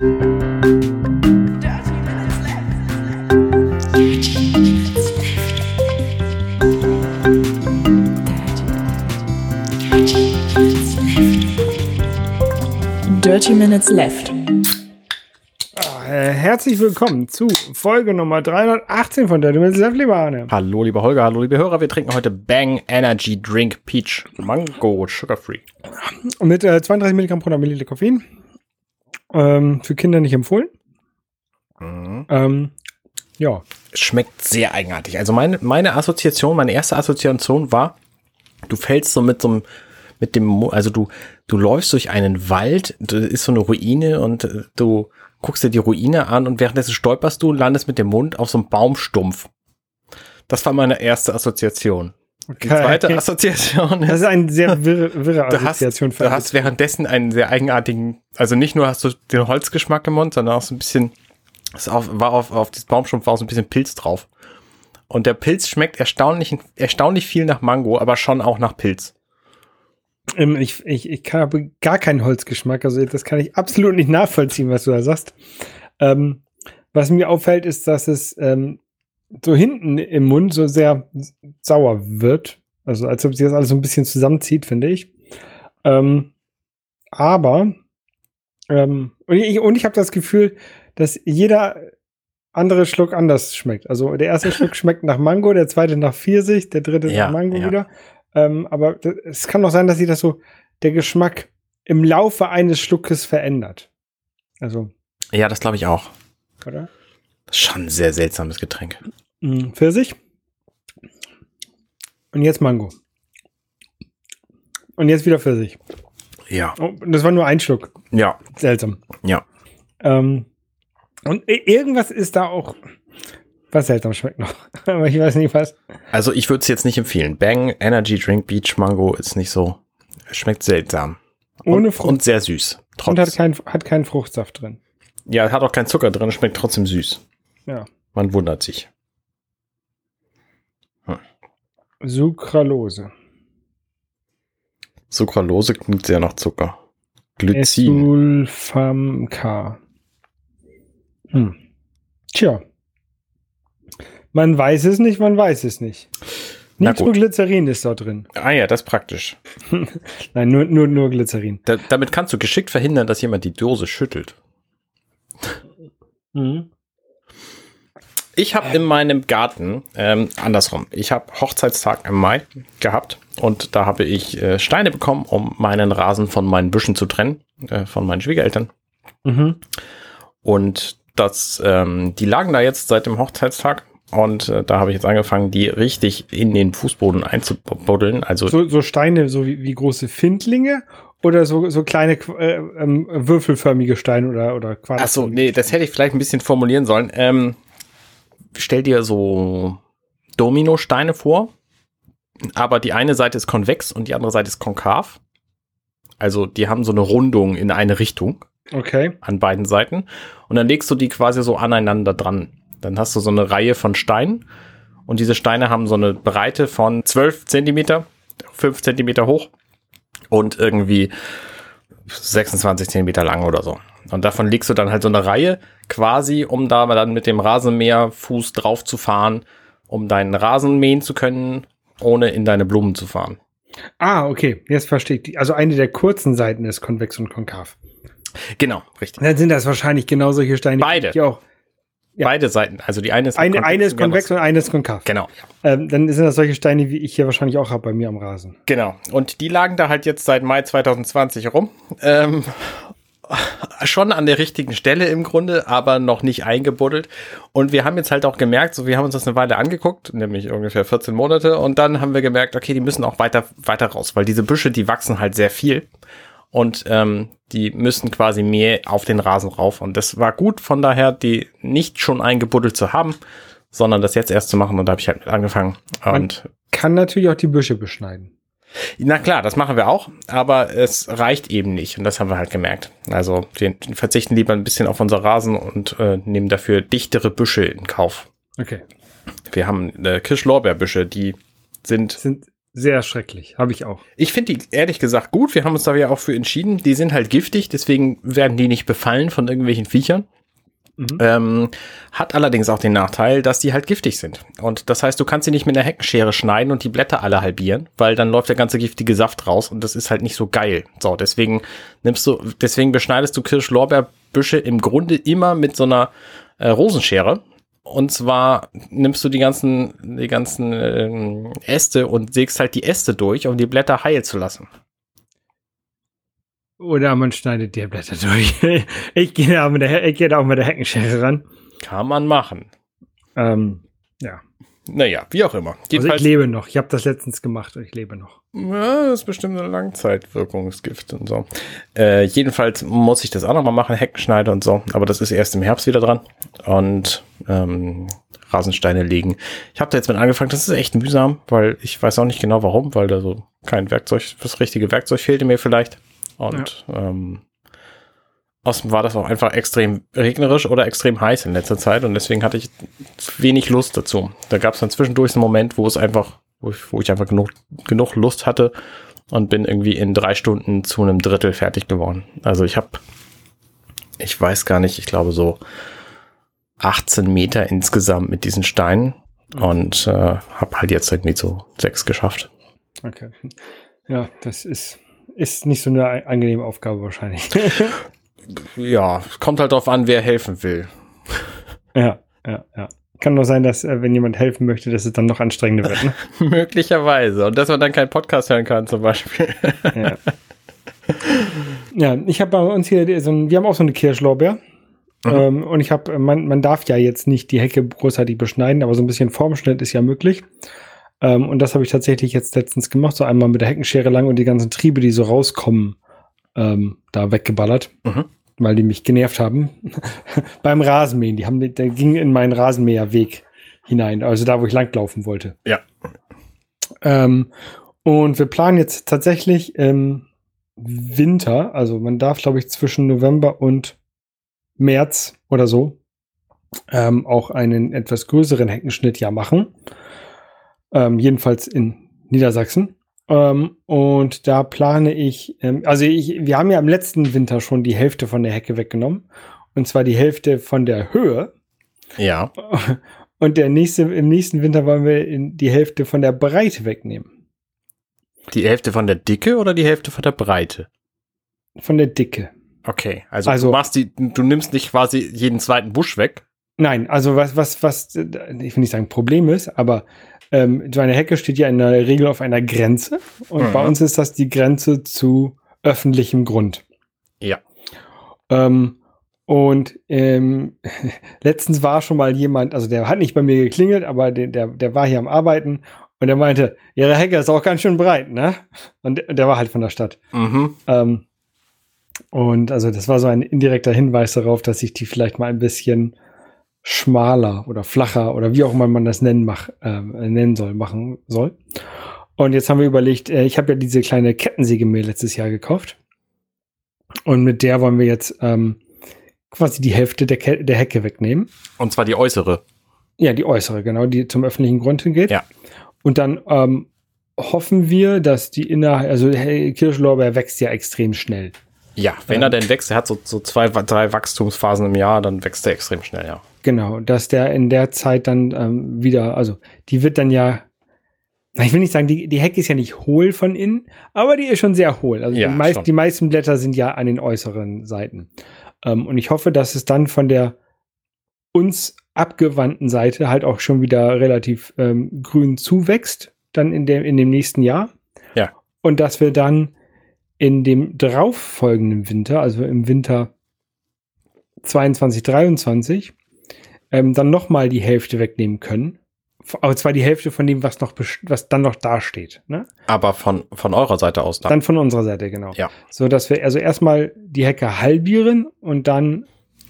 Dirty Minutes Left. Äh, herzlich willkommen zu Folge Nummer 318 von Dirty Minutes Left, lieber Arne. Hallo, liebe Holger, hallo, liebe Hörer. Wir trinken heute Bang Energy Drink Peach Mango Sugar Free. Mit äh, 32 Milligramm pro Milliliter Koffein. Ähm, für Kinder nicht empfohlen. Mhm. Ähm, ja. Schmeckt sehr eigenartig. Also meine, meine Assoziation, meine erste Assoziation war, du fällst so mit so einem, mit dem, Mo- also du, du läufst durch einen Wald, da ist so eine Ruine und äh, du guckst dir die Ruine an und währenddessen stolperst du und landest mit dem Mund auf so einem Baumstumpf. Das war meine erste Assoziation. Die zweite Assoziation Das ist eine sehr wirre, wirre du hast, Assoziation für du hast währenddessen einen sehr eigenartigen, also nicht nur hast du den Holzgeschmack im Mund, sondern auch so ein bisschen, es auf, war auf, auf dieses Baumstumpf war auch so ein bisschen Pilz drauf. Und der Pilz schmeckt erstaunlich, erstaunlich viel nach Mango, aber schon auch nach Pilz. Ähm, ich, ich, ich habe gar keinen Holzgeschmack, also das kann ich absolut nicht nachvollziehen, was du da sagst. Ähm, was mir auffällt, ist, dass es ähm, so hinten im Mund so sehr sauer wird. Also als ob sich das alles so ein bisschen zusammenzieht, finde ich. Ähm, aber ähm, und ich, ich habe das Gefühl, dass jeder andere Schluck anders schmeckt. Also der erste Schluck schmeckt nach Mango, der zweite nach Pfirsich, der dritte Ja, nach Mango ja. wieder. Ähm, aber d- es kann auch sein, dass sich das so, der Geschmack im Laufe eines Schluckes verändert. Also, Ja, das glaube ich auch. oder? Schon ein sehr seltsames Getränk. Mm, Pfirsich. Und jetzt Mango. Und jetzt wieder Pfirsich. Ja. Oh, und das war nur ein Schluck. Ja. Seltsam. Ja. Ähm, und irgendwas ist da auch, was seltsam schmeckt noch. Aber ich weiß nicht was. Also ich würde es jetzt nicht empfehlen. Bang Energy Drink Beach Mango ist nicht so, schmeckt seltsam. Ohne und, Frucht. und sehr süß. Und hat Trotz, keinen hat keinen Fruchtsaft drin. ja, hat auch keinen Zucker drin, schmeckt trotzdem süß. Ja. Man wundert sich. Sucralose. Sucralose klingt sehr nach Zucker. Glycin. Sulfam K. Hm. Tja. Man weiß es nicht, man weiß es nicht. Nitroglycerin ist da drin. Ah ja, das ist praktisch. Nein, nur, nur, nur Glycerin. Da, damit kannst du geschickt verhindern, dass jemand die Dose schüttelt. Mhm. Ich habe in meinem Garten, ähm, andersrum, ich habe Hochzeitstag im Mai gehabt und da habe ich äh, Steine bekommen, um meinen Rasen von meinen Büschen zu trennen, äh, von meinen Schwiegereltern. Mhm. Und das, ähm, die lagen da jetzt seit dem Hochzeitstag und äh, da habe ich jetzt angefangen, die richtig in den Fußboden einzubuddeln. Also So, so Steine, so wie, wie große Findlinge oder so, so kleine äh, ähm, würfelförmige Steine oder, oder Quadrat. Ach so, nee, das hätte ich vielleicht ein bisschen formulieren sollen. Ähm, stell dir so Dominosteine vor, aber die eine Seite ist konvex und die andere Seite ist konkav. Also die haben so eine Rundung in eine Richtung Okay. an beiden Seiten und dann legst du die quasi so aneinander dran. Dann hast du so eine Reihe von Steinen und diese Steine haben so eine Breite von 12 Zentimeter, 5 Zentimeter hoch und irgendwie 26 Zentimeter lang oder so. Und davon legst du dann halt so eine Reihe quasi, um da mal dann mit dem Rasenmäherfuß drauf zu fahren, um deinen Rasen mähen zu können, ohne in deine Blumen zu fahren. Ah, okay. Jetzt verstehe ich. Also eine der kurzen Seiten ist konvex und konkav. Genau, richtig. Dann sind das wahrscheinlich genau solche Steine. Beide. Die auch. Ja. Beide Seiten, also die eine ist Eine, eine ist konvex und eine ist konkav. Genau, Ähm, dann sind das solche Steine, wie ich hier wahrscheinlich auch habe bei mir am Rasen. Genau. Und die lagen da halt jetzt seit Mai 2020 rum. Ähm, schon an der richtigen Stelle im Grunde, aber noch nicht eingebuddelt. Und wir haben jetzt halt auch gemerkt, so wir haben uns das eine Weile angeguckt, nämlich ungefähr 14 Monate. Und dann haben wir gemerkt, okay, die müssen auch weiter, weiter raus, weil diese Büsche, die wachsen halt sehr viel. Und ähm, die müssen quasi mehr auf den Rasen rauf. Und das war gut, von daher, die nicht schon eingebuddelt zu haben, sondern das jetzt erst zu machen. Und da habe ich halt mit angefangen. Und Kann natürlich auch die Büsche beschneiden. Na klar, das machen wir auch, aber es reicht eben nicht und das haben wir halt gemerkt. Also wir verzichten lieber ein bisschen auf unser Rasen und äh, nehmen dafür dichtere Büsche in Kauf. Okay. Wir haben äh, Kirschlorbeerbüsche, die sind Sind Sehr schrecklich. Habe ich auch. Ich finde die ehrlich gesagt gut. Wir haben uns da ja auch für entschieden. Die sind halt giftig, deswegen werden die nicht befallen von irgendwelchen Viechern. Mhm. Ähm, hat allerdings auch den Nachteil, dass die halt giftig sind. Und das heißt, du kannst sie nicht mit einer Heckenschere schneiden und die Blätter alle halbieren, weil dann läuft der ganze giftige Saft raus und das ist halt nicht so geil. So, deswegen nimmst du, deswegen beschneidest du Kirsch-Lorbeerbüsche im Grunde immer mit so einer äh, Rosenschere. Und zwar nimmst du die ganzen, die ganzen ähm, Äste und sägst halt die Äste durch, um die Blätter heil zu lassen. Oder man schneidet die Blätter durch. ich gehe da, geh da auch mit der Heckenschere ran. Kann man machen. Ähm, ja. Naja, wie auch immer. Jedenfalls, also ich lebe noch. Ich habe das letztens gemacht und ich lebe noch. Ja, das ist bestimmt ein Langzeitwirkungsgift und so. Äh, jedenfalls muss ich das auch nochmal machen, Heckenschneide und so. Aber das ist erst im Herbst wieder dran. Und ähm, Rasensteine legen. Ich habe da jetzt mit angefangen. Das ist echt mühsam, weil ich weiß auch nicht genau warum, weil da so kein Werkzeug, das richtige Werkzeug fehlte mir vielleicht. Und ja. ähm, außerdem war das auch einfach extrem regnerisch oder extrem heiß in letzter Zeit und deswegen hatte ich wenig Lust dazu. Da gab es dann zwischendurch einen Moment, wo es einfach, wo ich, wo ich einfach genug, genug Lust hatte und bin irgendwie in drei Stunden zu einem Drittel fertig geworden. Also ich habe, ich weiß gar nicht, ich glaube so 18 Meter insgesamt mit diesen Steinen und äh, habe halt jetzt irgendwie so sechs geschafft. Okay. Ja, das ist ist nicht so eine angenehme Aufgabe wahrscheinlich. ja, kommt halt darauf an, wer helfen will. Ja, ja, ja. Kann nur sein, dass, äh, wenn jemand helfen möchte, dass es dann noch anstrengender wird. Ne? Möglicherweise. Und dass man dann keinen Podcast hören kann, zum Beispiel. ja. ja, ich habe bei uns hier so ein, wir haben auch so eine Kirschlorbeer. Mhm. Ähm, und ich habe, man, man darf ja jetzt nicht die Hecke großartig beschneiden, aber so ein bisschen Formschnitt ist ja möglich. Ähm, und das habe ich tatsächlich jetzt letztens gemacht, so einmal mit der Heckenschere lang und die ganzen Triebe, die so rauskommen, ähm, da weggeballert, mhm. weil die mich genervt haben. Beim Rasenmähen, die haben, der ging in meinen Rasenmäherweg hinein, also da, wo ich langlaufen wollte. Ja. Ähm, und wir planen jetzt tatsächlich im Winter, also man darf, glaube ich, zwischen November und März oder so ähm, auch einen etwas größeren Heckenschnitt ja machen ähm, jedenfalls in Niedersachsen. Ähm, und da plane ich, ähm, also ich, wir haben ja im letzten Winter schon die Hälfte von der Hecke weggenommen. Und zwar die Hälfte von der Höhe. Ja. Und der nächste, im nächsten Winter wollen wir die Hälfte von der Breite wegnehmen. Die Hälfte von der Dicke oder die Hälfte von der Breite? Von der Dicke. Okay, also, also du machst die, du nimmst nicht quasi jeden zweiten Busch weg. Nein, also was, was, was, ich will nicht sagen Problem ist, aber ähm, so eine Hecke steht ja in der Regel auf einer Grenze und mhm. bei uns ist das die Grenze zu öffentlichem Grund. Ja. Ähm, und ähm, letztens war schon mal jemand, also der hat nicht bei mir geklingelt, aber der, der, der war hier am Arbeiten und der meinte, ihre Hecke ist auch ganz schön breit, ne? Und der, der war halt von der Stadt. Mhm. Ähm, und also das war so ein indirekter Hinweis darauf, dass ich die vielleicht mal ein bisschen schmaler oder flacher oder wie auch immer man das nennen, mach, äh, nennen soll, machen soll. Und jetzt haben wir überlegt, äh, ich habe ja diese kleine Kettensäge mir letztes Jahr gekauft. Und mit der wollen wir jetzt ähm, quasi die Hälfte der, Ke der Hecke wegnehmen. Und zwar die äußere. Ja, die äußere, genau, die zum öffentlichen Grund hingeht. Ja. Und dann ähm, hoffen wir, dass die innerhalb, also Kirschlorbeer wächst ja extrem schnell. Ja, wenn ähm, er denn wächst, er hat so, so zwei, drei Wachstumsphasen im Jahr, dann wächst er extrem schnell, ja. Genau, dass der in der Zeit dann ähm, wieder, also die wird dann ja, ich will nicht sagen, die, die Hecke ist ja nicht hohl von innen, aber die ist schon sehr hohl. Also ja, die, meist, die, meisten Blätter sind ja an den äußeren Seiten. Ähm, und ich hoffe, dass es dann von der uns abgewandten Seite halt auch schon wieder relativ ähm, grün zuwächst, dann in dem, in dem nächsten Jahr. Ja. Und dass wir dann in dem darauffolgenden Winter, also im Winter 22, 23, ähm, dann nochmal die Hälfte wegnehmen können. Aber zwar die Hälfte von dem, was noch, was dann noch dasteht. Ne? Aber von, von eurer Seite aus dann. Dann von unserer Seite, genau. Ja. So dass wir also erstmal die Hecke halbieren und dann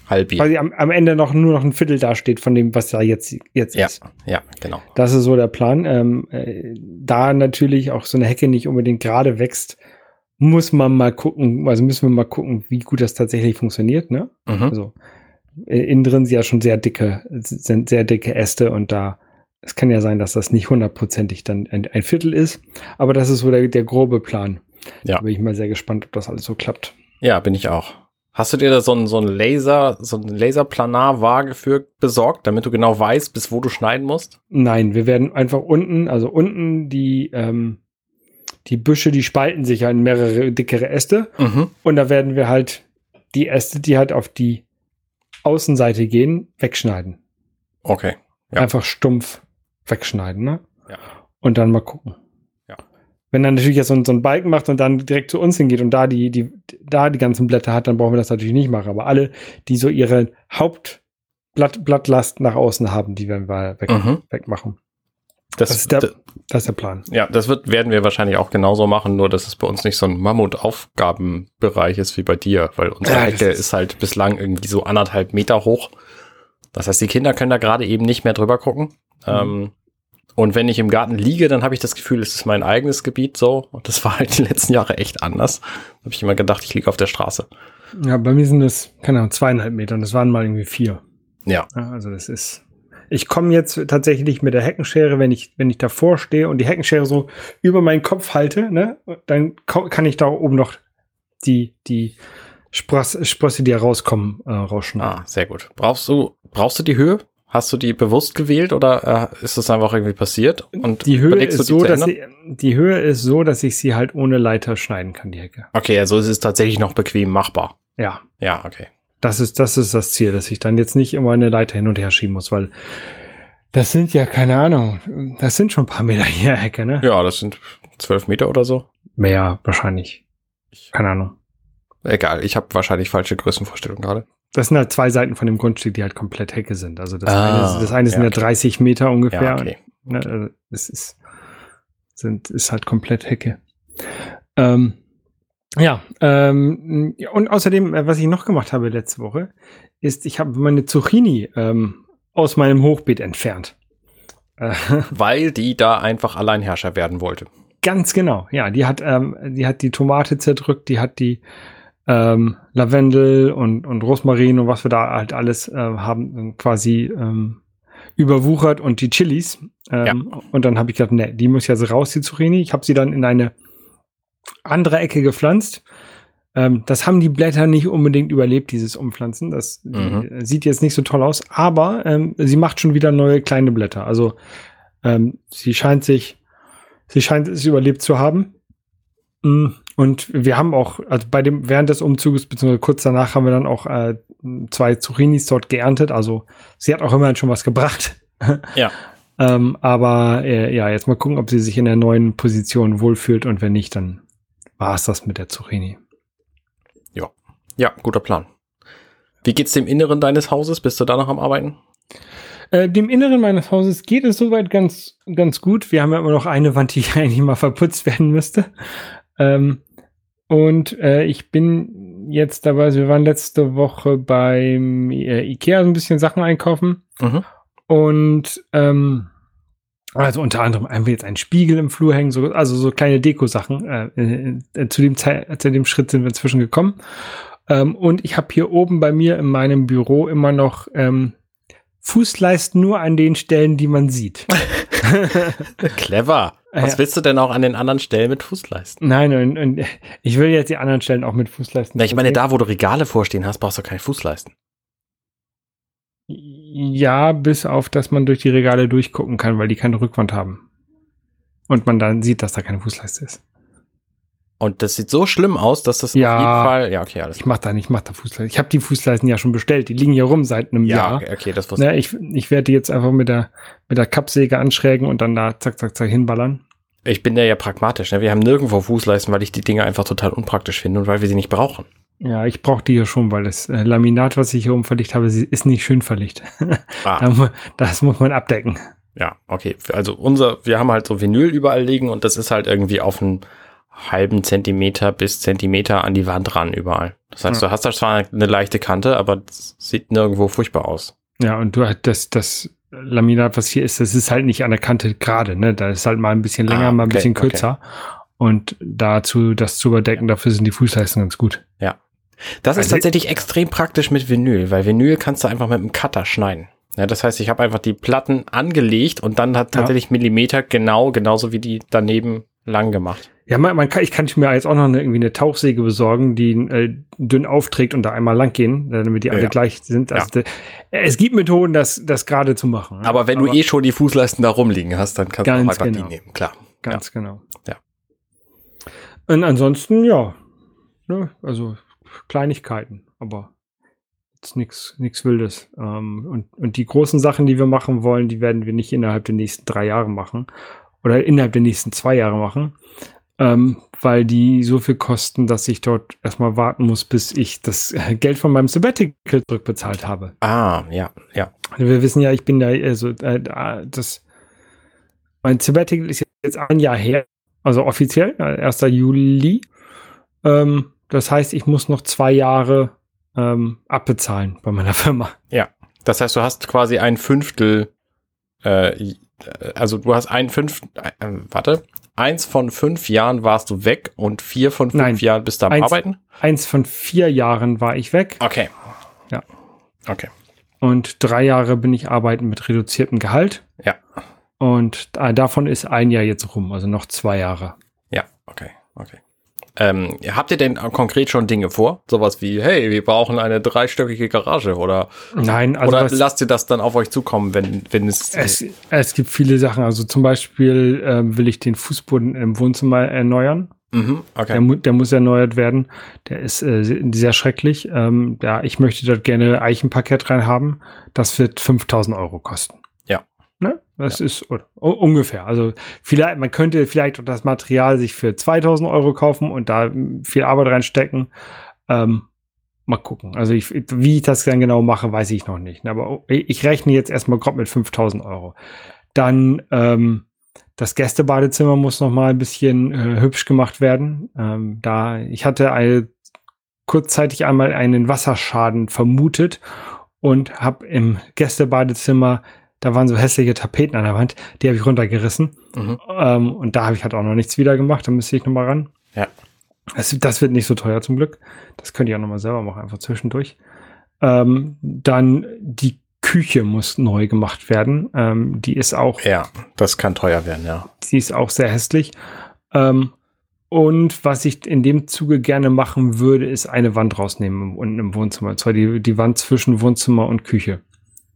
halbieren. Quasi am, am Ende noch nur noch ein Viertel dasteht von dem, was da jetzt, jetzt ja, ist. Ja, genau. Das ist so der Plan. Ähm, äh, da natürlich auch so eine Hecke nicht unbedingt gerade wächst, muss man mal gucken, also müssen wir mal gucken, wie gut das tatsächlich funktioniert, ne? Mhm. Also innen drin sind ja schon sehr dicke, sind sehr dicke Äste und da es kann ja sein, dass das nicht hundertprozentig dann ein, ein Viertel ist, aber das ist so der, der grobe Plan. Ja. Da bin ich mal sehr gespannt, ob das alles so klappt. Ja, bin ich auch. Hast du dir da so ein, so ein Laser, so ein Laserplanarwaage für besorgt, damit du genau weißt, bis wo du schneiden musst? Nein, wir werden einfach unten, also unten die, ähm, die Büsche, die spalten sich ja in mehrere dickere Äste. Mhm. Und da werden wir halt die Äste, die halt auf die Außenseite gehen, wegschneiden. Okay. Ja. Einfach stumpf wegschneiden, ne? Ja. Und dann mal gucken. Ja. Wenn dann natürlich jetzt so, so ein Balken macht und dann direkt zu uns hingeht und da die, die, da die ganzen Blätter hat, dann brauchen wir das natürlich nicht machen. Aber alle, die so ihre Hauptblatt, Blattlast nach außen haben, die werden wir weg, Mhm. wegmachen. Das, Das ist der- Das ist der Plan. ja, das wird, werden wir wahrscheinlich auch genauso machen, nur dass es bei uns nicht so ein Mammutaufgabenbereich ist wie bei dir, weil unsere Ja, das Hecke ist- ist halt bislang irgendwie so anderthalb Meter hoch. Das heißt, die Kinder können da gerade eben nicht mehr drüber gucken. Mhm. Ähm, und wenn ich im Garten liege, dann habe ich das Gefühl, es ist mein eigenes Gebiet so. Und das war halt die letzten Jahre echt anders. Da habe ich immer gedacht, ich liege auf der Straße. Ja, bei mir sind es, keine Ahnung, zweieinhalb Meter und das waren mal irgendwie vier. Ja. Ja, also das ist. Ich komme jetzt tatsächlich mit der Heckenschere, wenn ich, wenn ich davor stehe und die Heckenschere so über meinen Kopf halte, ne, dann kann ich da oben noch die, die Spross, Sprosse, die rauskommen, äh, rausschneiden. Ah, sehr gut. Brauchst du, brauchst du die Höhe? Hast du die bewusst gewählt oder äh, ist das einfach irgendwie passiert? Und die Höhe ist die so, dass ich, die Höhe ist so, dass ich sie halt ohne Leiter schneiden kann, die Hecke. Okay, also es ist tatsächlich noch bequem machbar. Ja. Ja, okay. Das ist, das ist das Ziel, dass ich dann jetzt nicht immer eine Leiter hin und her schieben muss, weil das sind ja, keine Ahnung, das sind schon ein paar Meter hier Hecke, ne? Ja, das sind zwölf Meter oder so. Mehr wahrscheinlich. Keine Ahnung. Egal, ich habe wahrscheinlich falsche Größenvorstellungen gerade. Das sind halt zwei Seiten von dem Grundstück, die halt komplett Hecke sind. Also das Ah, eine, das eine sind ja, ja okay. 30 Meter ungefähr. Ja, okay. Ne, also es ist, sind, ist halt komplett Hecke. Ähm, ja, ähm, ja, und außerdem, äh, was ich noch gemacht habe letzte Woche, ist, ich habe meine Zucchini ähm, aus meinem Hochbeet entfernt. Äh, Weil die da einfach Alleinherrscher werden wollte. Ganz genau, ja. Die hat, ähm, die hat die Tomate zerdrückt, die hat die ähm, Lavendel und, und Rosmarin und was wir da halt alles äh, haben, ähm, quasi ähm, überwuchert und die Chilis. Ähm, Und dann habe ich gedacht, ne, die muss jetzt raus, die Zucchini. Ich habe sie dann in eine andere Ecke gepflanzt. Ähm, das haben die Blätter nicht unbedingt überlebt, dieses Umpflanzen. Das Mhm. äh, sieht jetzt nicht so toll aus, aber ähm, sie macht schon wieder neue kleine Blätter. Also ähm, sie scheint sich, sie scheint es überlebt zu haben. Mm, Und wir haben auch, also bei dem, während des Umzuges, beziehungsweise kurz danach haben wir dann auch äh, zwei Zucchinis dort geerntet. Also sie hat auch immerhin schon was gebracht. Ja. ähm, aber äh, ja, jetzt mal gucken, ob sie sich in der neuen Position wohlfühlt und wenn nicht, dann war es das mit der Zucchini. Ja, guter Plan. Wie geht's dem Inneren deines Hauses? Bist du da noch am Arbeiten? Äh, dem Inneren meines Hauses geht es soweit ganz, ganz gut. Wir haben ja immer noch eine Wand, die eigentlich mal verputzt werden müsste. Ähm, und äh, ich bin jetzt dabei, also wir waren letzte Woche beim äh, Ikea so ein bisschen Sachen einkaufen. Mhm. Und ähm, also unter anderem haben wir jetzt einen Spiegel im Flur hängen, so, also so kleine Deko-Sachen. Äh, äh, zu, dem Zei- zu dem Schritt sind wir inzwischen gekommen. Ähm, und ich habe hier oben bei mir in meinem Büro immer noch ähm, Fußleisten nur an den Stellen, die man sieht. Clever. Was willst du denn auch an den anderen Stellen mit Fußleisten? Nein, und, und ich will jetzt die anderen Stellen auch mit Fußleisten. Na, ich meine, da, wo du Regale vorstehen hast, brauchst du keine Fußleisten. Ja, bis auf, dass man durch die Regale durchgucken kann, weil die keine Rückwand haben. Und man dann sieht, dass da keine Fußleiste ist. Und das sieht so schlimm aus, dass das Ja. auf jeden Fall. Ja, okay, alles Ich mach da nicht, ich mach da Fußleisten. Ich habe die Fußleisten ja schon bestellt. Die liegen hier rum seit einem Ja, Jahr. okay, okay, das wusste Ne, ich, ich werde die jetzt einfach mit der, mit der Kappsäge anschrägen und dann da zack, zack, zack hinballern. ich. Ich bin da ja pragmatisch. Ne? Wir haben nirgendwo Fußleisten, weil ich die Dinge einfach total unpraktisch finde und weil wir sie nicht brauchen. Ja, ich brauche die hier schon, weil das äh, Laminat, was ich hier oben verlegt habe, ist nicht schön verlegt. Ah, das muss man abdecken. ja, okay. Also unser, wir haben halt so Vinyl überall liegen und das ist halt irgendwie auf einen halben Zentimeter bis Zentimeter an die Wand ran überall. Das heißt, Ja. du hast da zwar eine leichte Kante, aber es sieht nirgendwo furchtbar aus. Ja, und du hast das, das Laminat, was hier ist, das ist halt nicht an der Kante gerade, ne? Da ist halt mal ein bisschen länger, Ah, mal ein okay, bisschen okay. kürzer. Und dazu, das zu überdecken, dafür sind die Fußleisten ganz gut. Das ist Also- tatsächlich extrem praktisch mit Vinyl, weil Vinyl kannst du einfach mit einem Cutter schneiden. Ja, das heißt, ich habe einfach die Platten angelegt und dann hat tatsächlich ja. Millimeter genau, genauso wie die daneben lang gemacht. Ja, man, man kann, ich kann mir jetzt auch noch eine, irgendwie eine Tauchsäge besorgen, die äh, dünn aufträgt und da einmal lang gehen, äh, damit die alle ja. gleich sind. Also ja. es gibt Methoden, das, das gerade zu machen. Aber wenn Aber du eh schon die Fußleisten da rumliegen hast, dann kannst du auch einfach genau. die nehmen, klar. Ganz genau. Ja. Und ansonsten, ja, ne, also Kleinigkeiten, aber jetzt nichts nichts Wildes. Ähm, und, und die großen Sachen, die wir machen wollen, die werden wir nicht innerhalb der nächsten drei Jahre machen oder innerhalb der nächsten zwei Jahre machen, ähm, weil die so viel kosten, dass ich dort erstmal warten muss, bis ich das Geld von meinem Sabbatical zurückbezahlt habe. Ah, ja, ja. Wir wissen ja, ich bin da, also äh, das, mein Sabbatical ist jetzt ein Jahr her, also offiziell, 1. Juli. Ähm, das heißt, ich muss noch zwei Jahre ähm, abbezahlen bei meiner Firma. Ja, das heißt, du hast quasi ein Fünftel, äh, also du hast ein Fünftel, äh, warte, eins von fünf Jahren warst du weg und vier von fünf Nein, Jahren bist du am eins, Arbeiten? Eins von vier Jahren war ich weg. Okay. Ja. Okay. Und drei Jahre bin ich arbeiten mit reduziertem Gehalt. Ja. Und äh, davon ist ein Jahr jetzt rum, also noch zwei Jahre. Ja, okay, okay. Ähm, habt ihr denn konkret schon Dinge vor? Sowas wie, hey, wir brauchen eine dreistöckige Garage oder, Nein, also oder lasst ihr das dann auf euch zukommen, wenn, wenn es, es. Es gibt viele Sachen. Also zum Beispiel ähm, will ich den Fußboden im Wohnzimmer erneuern. Mhm, okay. Der, der, muss erneuert werden. Der ist äh, sehr schrecklich. Ähm, ja, ich möchte dort gerne Eichenparkett reinhaben. Das wird 5000 Euro kosten. Ne? Das ja. ist ungefähr. Also vielleicht, man könnte vielleicht das Material sich für 2000 Euro kaufen und da viel Arbeit reinstecken. Ähm, mal gucken. Also ich, wie ich das dann genau mache, weiß ich noch nicht. Aber ich rechne jetzt erstmal grob mit 5000 Euro. Dann ähm, das Gästebadezimmer muss noch mal ein bisschen äh, hübsch gemacht werden. Ähm, da ich hatte eine, kurzzeitig einmal einen Wasserschaden vermutet und habe im Gästebadezimmer da waren so hässliche Tapeten an der Wand, die habe ich runtergerissen. Mhm. Ähm, und da habe ich halt auch noch nichts wieder gemacht, da müsste ich nochmal ran. Ja. Das, das, wird nicht so teuer zum Glück. Das könnt ihr auch nochmal selber machen, einfach zwischendurch. Ähm, dann die Küche muss neu gemacht werden. Ähm, die ist auch. Ja, das kann teuer werden, ja. Die ist auch sehr hässlich. Ähm, und was ich in dem Zuge gerne machen würde, ist eine Wand rausnehmen unten im Wohnzimmer. Und zwar die, die Wand zwischen Wohnzimmer und Küche.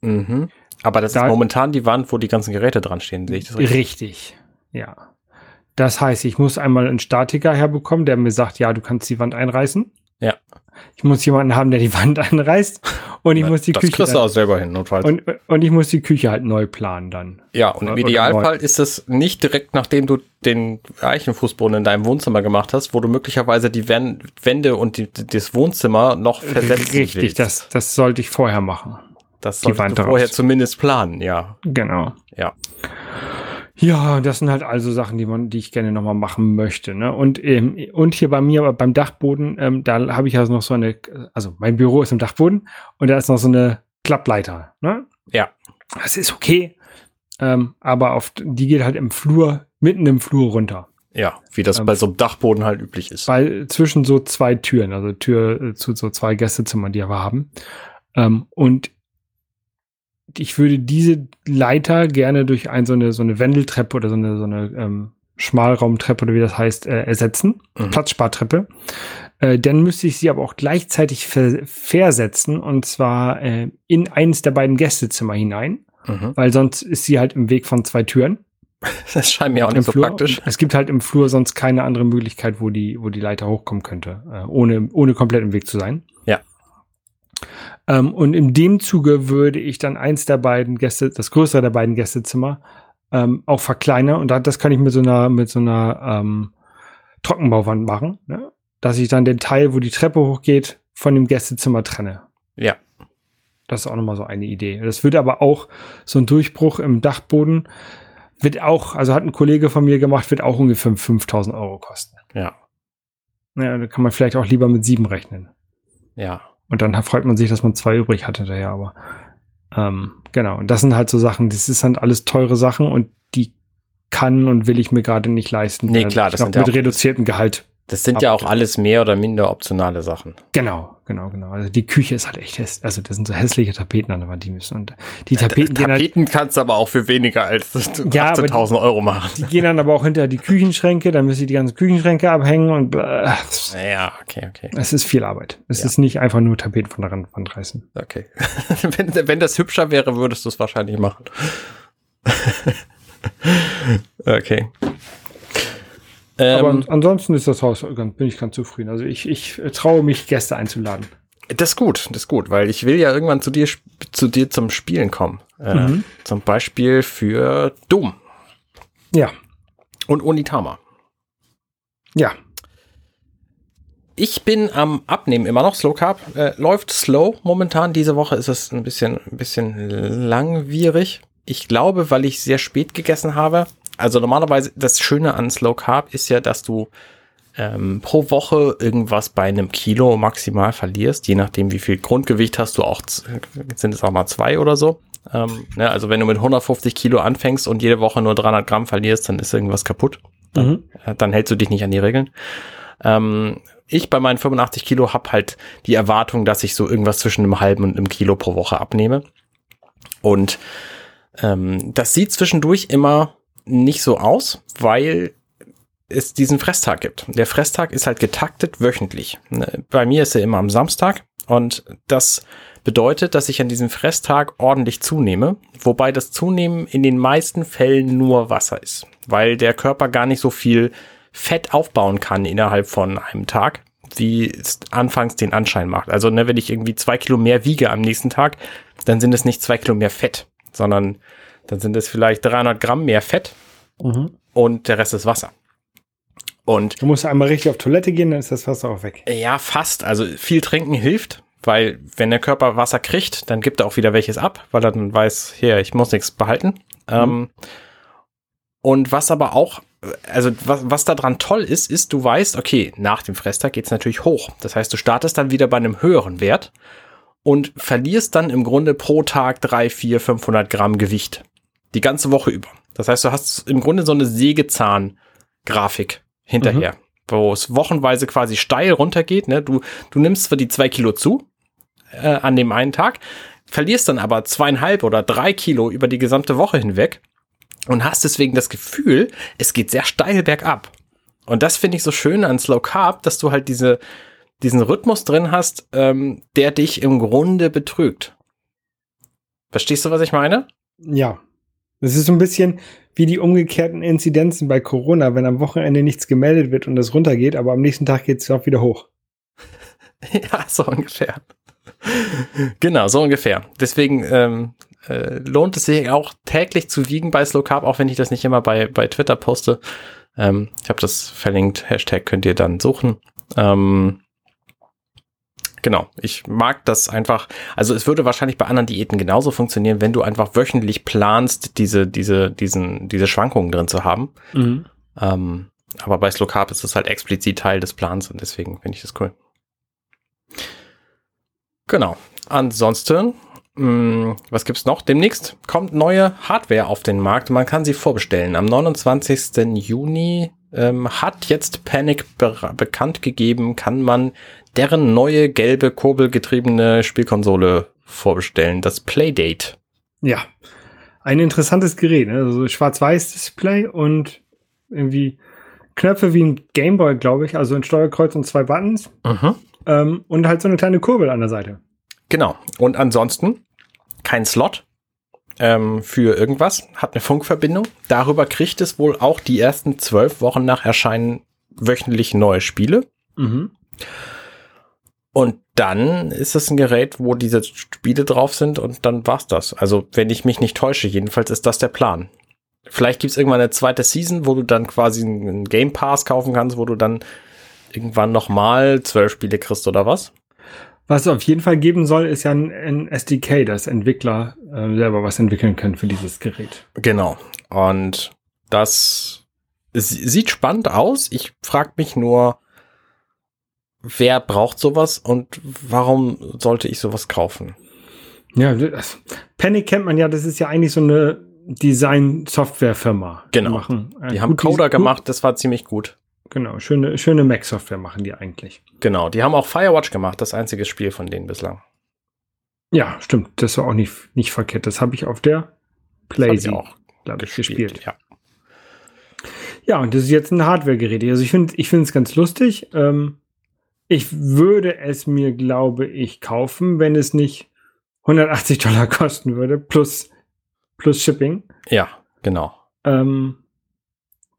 Mhm. Aber das da, ist momentan die Wand, wo die ganzen Geräte dran stehen, sehe ich das richtig? Richtig, ja. Das heißt, ich muss einmal einen Statiker herbekommen, der mir sagt, ja, du kannst die Wand einreißen. Ja. Ich muss jemanden haben, der die Wand einreißt und ich Na, muss die das Küche. Das kriegst du auch selber hin, notfalls. Und, und ich muss die Küche halt neu planen dann. Ja, und im Idealfall ist es nicht direkt, nachdem du den Eichenfußboden in deinem Wohnzimmer gemacht hast, wo du möglicherweise die Wände und die, das Wohnzimmer noch versetzen Richtig, willst. das, das sollte ich vorher machen. Das solltest du vorher zumindest planen, ja. Genau. Ja. Ja, das sind halt also Sachen, die man, die ich gerne nochmal machen möchte. Ne? Und, ähm, und hier bei mir beim Dachboden, ähm, da habe ich also noch so eine, also mein Büro ist im Dachboden und da ist noch so eine Klappleiter. Ne? Ja. Das ist okay. Ähm, aber auf, die geht halt im Flur, mitten im Flur runter. Ja, wie das ähm, bei so einem Dachboden halt üblich ist. Bei, zwischen so zwei Türen, also Tür äh, zu so zwei Gästezimmern, die wir haben. Ähm, und ich würde diese Leiter gerne durch ein, so eine, so eine Wendeltreppe oder so eine, so eine ähm, Schmalraumtreppe oder wie das heißt, äh, ersetzen. Mhm. Platzspartreppe. Äh, dann müsste ich sie aber auch gleichzeitig ver versetzen und zwar äh, in eins der beiden Gästezimmer hinein, mhm. weil sonst ist sie halt im Weg von zwei Türen. Das scheint mir auch nicht so Flur. praktisch. Es gibt halt im Flur sonst keine andere Möglichkeit, wo die, wo die Leiter hochkommen könnte, äh, ohne, ohne komplett im Weg zu sein. Ja. Ähm, und in dem Zuge würde ich dann eins der beiden Gäste, das größere der beiden Gästezimmer, ähm, auch verkleinern. Und das kann ich mit so einer, mit so einer ähm, Trockenbauwand machen, ne? dass ich dann den Teil, wo die Treppe hochgeht, von dem Gästezimmer trenne. Ja. Das ist auch nochmal so eine Idee. Das wird aber auch so ein Durchbruch im Dachboden, wird auch, also hat ein Kollege von mir gemacht, wird auch ungefähr 5000 Euro kosten. Ja. Ja, da kann man vielleicht auch lieber mit sieben rechnen. Ja. Und dann freut man sich, dass man zwei übrig hat hinterher, aber ähm, genau. Und das sind halt so Sachen, das ist halt alles teure Sachen und die kann und will ich mir gerade nicht leisten. Nee, klar, das sind ja mit reduziertem Gehalt Das sind ja auch alles mehr oder minder optionale Sachen. Genau, genau, genau. Also die Küche ist halt echt hässlich. Also das sind so hässliche Tapeten an der Wand, die müssen. Und die Tapeten, ja, Tapeten halt, kannst du aber auch für weniger als ja, 18.000 Euro machen. Die gehen dann aber auch hinter die Küchenschränke, dann müssen die ganzen Küchenschränke abhängen und äh, Ja, okay, okay. Es ist viel Arbeit. Es ja. ist nicht einfach nur Tapeten von der Wand reißen. Okay. wenn, wenn das hübscher wäre, würdest du es wahrscheinlich machen. okay. Aber ähm, ansonsten ist das Haus, bin ich ganz zufrieden. Also ich, ich traue mich, Gäste einzuladen. Das ist gut, das ist gut, weil ich will ja irgendwann zu dir, zu dir zum Spielen kommen. Äh, mhm. Zum Beispiel für Doom. Ja. Und Onitama. Ja. Ich bin am Abnehmen immer noch. Slow Carb äh, läuft slow momentan. Diese Woche ist es ein bisschen, ein bisschen langwierig. Ich glaube, weil ich sehr spät gegessen habe also normalerweise das Schöne an Slow Carb ist ja, dass du ähm, pro Woche irgendwas bei einem Kilo maximal verlierst, je nachdem wie viel Grundgewicht hast du auch, sind es auch mal zwei oder so. Ähm, ne, also wenn du mit 150 Kilo anfängst und jede Woche nur 300 Gramm verlierst, dann ist irgendwas kaputt. Dann, mhm. äh, dann hältst du dich nicht an die Regeln. Ähm, ich bei meinen 85 Kilo habe halt die Erwartung, dass ich so irgendwas zwischen einem halben und einem Kilo pro Woche abnehme. Und ähm, das sieht zwischendurch immer nicht so aus, weil es diesen Fresstag gibt. Der Fresstag ist halt getaktet wöchentlich. Ne, bei mir ist er immer am Samstag und das bedeutet, dass ich an diesem Fresstag ordentlich zunehme, wobei das Zunehmen in den meisten Fällen nur Wasser ist, weil der Körper gar nicht so viel Fett aufbauen kann innerhalb von einem Tag, wie es anfangs den Anschein macht. Also ne, wenn ich irgendwie zwei Kilo mehr wiege am nächsten Tag, dann sind es nicht zwei Kilo mehr Fett, sondern dann sind es vielleicht 300 Gramm mehr Fett mhm. und der Rest ist Wasser. Und du musst einmal richtig auf Toilette gehen, dann ist das Wasser auch weg. Ja, fast. Also viel trinken hilft, weil wenn der Körper Wasser kriegt, dann gibt er auch wieder welches ab, weil er dann weiß, hier, ich muss nichts behalten. Mhm. Ähm, und was aber auch, also was, was daran toll ist, ist, du weißt, okay, nach dem Fresstag geht's natürlich hoch. Das heißt, du startest dann wieder bei einem höheren Wert und verlierst dann im Grunde pro Tag drei, vier, 500 Gramm Gewicht. Die ganze Woche über. Das heißt, du hast im Grunde so eine Sägezahn-Grafik hinterher, mhm. wo es wochenweise quasi steil runtergeht. Ne? Du, du nimmst zwar die zwei Kilo zu äh, an dem einen Tag, verlierst dann aber zweieinhalb oder drei Kilo über die gesamte Woche hinweg und hast deswegen das Gefühl, es geht sehr steil bergab. Und das finde ich so schön an Slow Carb, dass du halt diese, diesen Rhythmus drin hast, ähm, der dich im Grunde betrügt. Verstehst du, was ich meine? Ja. Das ist so ein bisschen wie die umgekehrten Inzidenzen bei Corona, wenn am Wochenende nichts gemeldet wird und es runtergeht, aber am nächsten Tag geht es auch wieder hoch. ja, so ungefähr. genau, so ungefähr. Deswegen ähm, äh, lohnt es sich auch täglich zu wiegen bei Slow Carb, auch wenn ich das nicht immer bei, bei Twitter poste. Ähm, ich habe das verlinkt. Hashtag könnt ihr dann suchen. Ähm, Genau, ich mag das einfach. Also es würde wahrscheinlich bei anderen Diäten genauso funktionieren, wenn du einfach wöchentlich planst, diese, diese, diesen, diese Schwankungen drin zu haben. Mhm. Ähm, aber bei Slow Carb ist das halt explizit Teil des Plans und deswegen finde ich das cool. Genau. Ansonsten, mh, mm, was gibt's noch? Demnächst kommt neue Hardware auf den Markt. Man kann sie vorbestellen. Am 29. Juni ähm, hat jetzt Panic be bekannt gegeben, kann man deren neue gelbe kurbelgetriebene Spielkonsole vorbestellen, das Playdate. Ja, ein interessantes Gerät, ne? also schwarz-weiß-Display und irgendwie Knöpfe wie ein Gameboy, glaube ich, also ein Steuerkreuz und zwei Buttons mhm. ähm, und halt so eine kleine Kurbel an der Seite. Genau. Und ansonsten kein Slot ähm, für irgendwas, hat eine Funkverbindung. Darüber kriegt es wohl auch die ersten zwölf Wochen nach Erscheinen wöchentlich neue Spiele. Mhm. Und dann ist es ein Gerät, wo diese Spiele drauf sind und dann war's das. Also, wenn ich mich nicht täusche, jedenfalls ist das der Plan. Vielleicht gibt's irgendwann eine zweite Season, wo du dann quasi einen Game Pass kaufen kannst, wo du dann irgendwann nochmal zwölf Spiele kriegst oder was. Was es auf jeden Fall geben soll, ist ja ein, ein SDK, dass Entwickler äh, selber was entwickeln können für dieses Gerät. Genau. Und das sieht spannend aus. Ich frage mich nur, wer braucht sowas und warum sollte ich sowas kaufen? Ja, das, Panic kennt man ja, das ist ja eigentlich so eine Design-Software-Firma. Genau. Die, machen, äh, die haben Coder gemacht, das war ziemlich gut. Genau, schöne, schöne Mac-Software machen die eigentlich. Genau, die haben auch Firewatch gemacht, das einzige Spiel von denen bislang. Ja, stimmt. Das war auch nicht, nicht verkehrt. Das habe ich auf der Playsee auch glaube ich, gespielt. Ja. ja, und das ist jetzt ein Hardware-Gerät. Also ich finde ich es ganz lustig. Ähm, ich würde es mir, glaube ich, kaufen, wenn es nicht 180 Dollar kosten würde, plus, plus Shipping. Ja, genau. Ähm,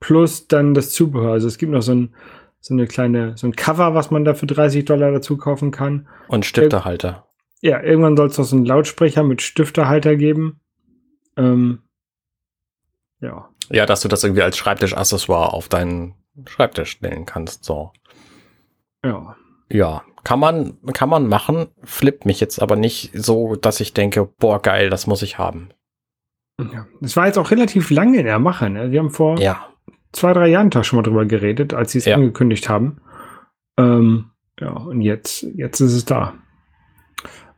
plus dann das Zubehör. Also es gibt noch so ein, so eine kleine, so ein Cover, was man da für 30 Dollar dazu kaufen kann. Und Stifterhalter. Ja, irgendwann soll es noch so einen Lautsprecher mit Stifterhalter geben. Ähm, ja. Ja, dass du das irgendwie als Schreibtischaccessoire auf deinen Schreibtisch stellen kannst, so. Ja. Ja, kann man, kann man machen, flippt mich jetzt aber nicht so, dass ich denke, boah, geil, das muss ich haben. Ja, das war jetzt auch relativ lange in der Mache, ne? Wir haben vor ja. zwei, drei Jahren da schon mal drüber geredet, als sie es ja. angekündigt haben. Ähm, ja, und jetzt, jetzt ist es da.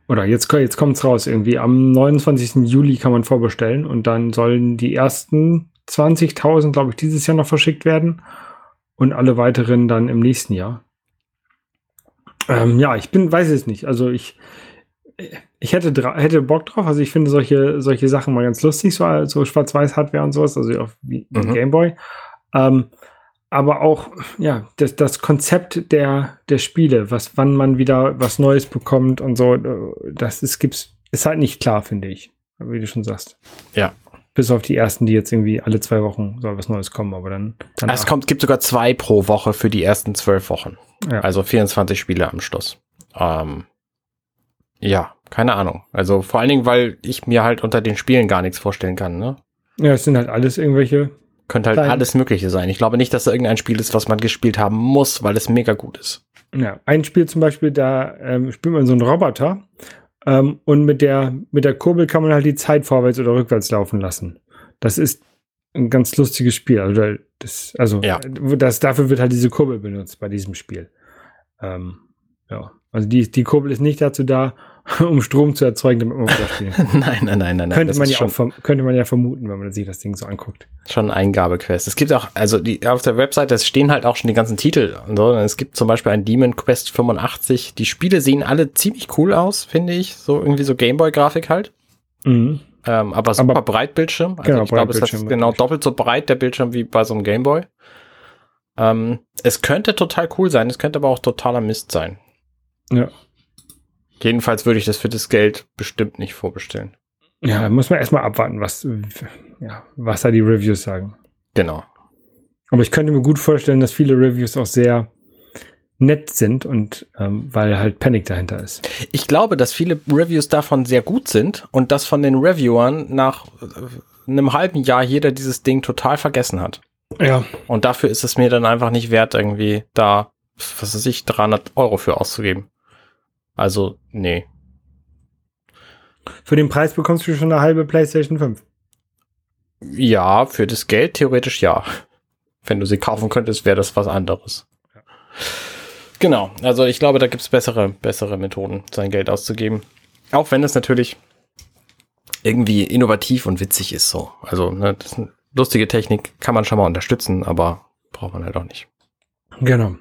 Oder jetzt, jetzt kommt es raus, irgendwie am 29. Juli kann man vorbestellen und dann sollen die ersten 20.000, glaube ich, dieses Jahr noch verschickt werden und alle weiteren dann im nächsten Jahr. Ähm, ja, ich bin, weiß es nicht. Also ich, ich hätte, hätte Bock drauf. Also ich finde solche, solche Sachen mal ganz lustig, so, so Schwarz-Weiß-Hardware und sowas, also auf wie mhm. Gameboy. Ähm, aber auch ja das, das Konzept der der Spiele, was wann man wieder was Neues bekommt und so, das ist gibt's ist halt nicht klar, finde ich, wie du schon sagst. Ja. Bis auf die ersten, die jetzt irgendwie alle zwei Wochen soll was Neues kommen, aber dann. Es kommt, gibt sogar zwei pro Woche für die ersten zwölf Wochen. Ja. Also 24 Spiele am Schluss. Ähm, ja, keine Ahnung. Also vor allen Dingen, weil ich mir halt unter den Spielen gar nichts vorstellen kann, ne? Ja, es sind halt alles irgendwelche könnte halt Klein. alles Mögliche sein. Ich glaube nicht, dass da irgendein Spiel ist, was man gespielt haben muss, weil es mega gut ist. Ja, ein Spiel zum Beispiel, da ähm, spielt man so einen Roboter ähm, und mit der, mit der Kurbel kann man halt die Zeit vorwärts oder rückwärts laufen lassen. Das ist ein ganz lustiges Spiel. Also, das, also ja. das, dafür wird halt diese Kurbel benutzt bei diesem Spiel. Ähm, ja, also die, die Kurbel ist nicht dazu da, um Strom zu erzeugen, damit man weiterspielen kann. nein, nein, nein, nein. Könnte, man ja auch, könnte man ja vermuten, wenn man sich das Ding so anguckt. Schon Eingabequest. Es gibt auch, also die, auf der Webseite stehen halt auch schon die ganzen Titel. So. Es gibt zum Beispiel ein Demon Quest 85. Die Spiele sehen alle ziemlich cool aus, finde ich. So irgendwie so Gameboy-Grafik halt. Mhm. Ähm, aber super aber, Breitbildschirm. Also genau, ich glaube, es ist genau doppelt so breit der Bildschirm wie bei so einem Gameboy. Ähm, es könnte total cool sein, es könnte aber auch totaler Mist sein. Ja. Jedenfalls würde ich das für das Geld bestimmt nicht vorbestellen. Ja, da muss man erstmal abwarten, was, ja, was da die Reviews sagen. Genau. Aber ich könnte mir gut vorstellen, dass viele Reviews auch sehr nett sind und ähm, weil halt Panic dahinter ist. Ich glaube, dass viele Reviews davon sehr gut sind und dass von den Reviewern nach äh, einem halben Jahr jeder dieses Ding total vergessen hat. Ja. Und dafür ist es mir dann einfach nicht wert, irgendwie da, was weiß ich, 300 Euro für auszugeben. Also, nee. Für den Preis bekommst du schon eine halbe PlayStation 5. Ja, für das Geld theoretisch ja. Wenn du sie kaufen könntest, wäre das was anderes. Ja. Genau, also ich glaube, da gibt es bessere, bessere Methoden, sein Geld auszugeben. Auch wenn es natürlich irgendwie innovativ und witzig ist so. Also, ne, das ist eine lustige Technik, kann man schon mal unterstützen, aber braucht man halt auch nicht. Genau.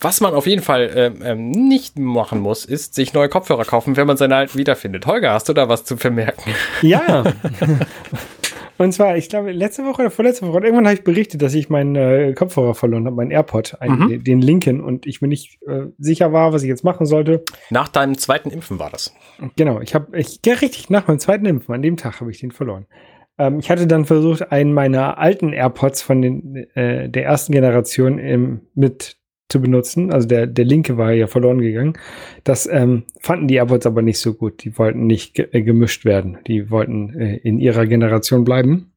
Was man auf jeden Fall ähm, ähm, nicht machen muss, ist sich neue Kopfhörer kaufen, wenn man seine alten wiederfindet. Holger, hast du da was zu vermerken? Ja. Und zwar, ich glaube, letzte Woche oder vorletzte Woche, irgendwann habe ich berichtet, dass ich meinen äh, Kopfhörer verloren habe, meinen AirPod, einen, mhm. den linken, und ich mir nicht äh, sicher war, was ich jetzt machen sollte. Nach deinem zweiten Impfen war das. Genau, ich habe, ich, ja richtig, nach meinem zweiten Impfen, an dem Tag habe ich den verloren. Ähm, ich hatte dann versucht, einen meiner alten AirPods von den, äh, der ersten Generation im, mit zu benutzen. Also der, der linke war ja verloren gegangen. Das ähm, fanden die AirPods aber nicht so gut. Die wollten nicht ge äh, gemischt werden. Die wollten äh, in ihrer Generation bleiben.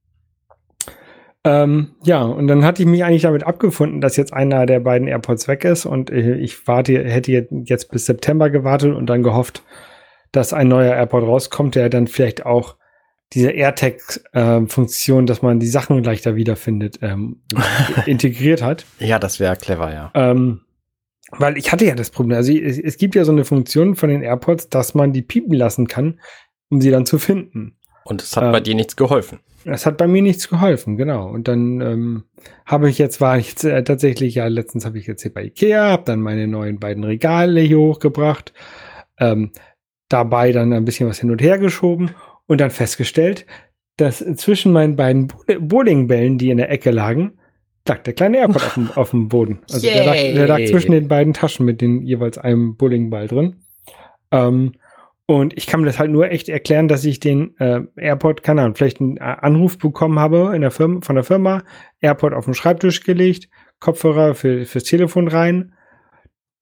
Ähm, ja, und dann hatte ich mich eigentlich damit abgefunden, dass jetzt einer der beiden AirPods weg ist und äh, ich warte, hätte jetzt bis September gewartet und dann gehofft, dass ein neuer AirPod rauskommt, der dann vielleicht auch diese AirTag-Funktion, äh, dass man die Sachen leichter wiederfindet, ähm, integriert hat. Ja, das wäre clever, ja. Ähm, weil ich hatte ja das Problem, also es, es, gibt ja so eine Funktion von den AirPods, dass man die piepen lassen kann, um sie dann zu finden. Und es hat ähm, bei dir nichts geholfen. Das hat bei mir nichts geholfen, genau. Und dann ähm, habe ich jetzt, war ich jetzt, äh, tatsächlich, ja, letztens habe ich jetzt hier bei Ikea, habe dann meine neuen beiden Regale hier hochgebracht, ähm, dabei dann ein bisschen was hin und her geschoben und dann festgestellt, dass zwischen meinen beiden Bowlingbällen, die in der Ecke lagen, lag der kleine AirPod auf dem, auf dem Boden. Also der lag, der lag, zwischen den beiden Taschen mit den jeweils einem Bowlingball drin. Ähm, und ich kann mir das halt nur echt erklären, dass ich den äh, AirPod, keine Ahnung, vielleicht einen äh, Anruf bekommen habe in der Firma, von der Firma, AirPod auf den Schreibtisch gelegt, Kopfhörer für, fürs Telefon rein,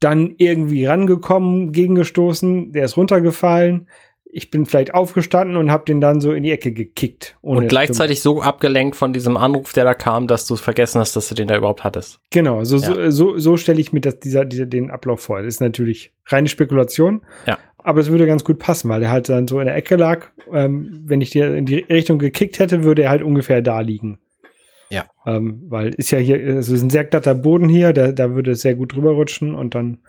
dann irgendwie rangekommen, gegengestoßen, der ist runtergefallen. Ich bin vielleicht aufgestanden und habe den dann so in die Ecke gekickt. und gleichzeitig so abgelenkt von diesem Anruf, der da kam, dass du vergessen hast, dass du den da überhaupt hattest. Genau, so, ja. so, so, so stelle ich mir das, dieser, dieser, den Ablauf vor. Das ist natürlich reine Spekulation. Ja aber es würde ganz gut passen, weil er halt dann so in der Ecke lag. Ähm, wenn ich dir in die Richtung gekickt hätte, würde er halt ungefähr da liegen. Ja. Ähm, weil ist ja hier, es ist ein sehr glatter Boden hier, da, da würde es sehr gut drüber rutschen und dann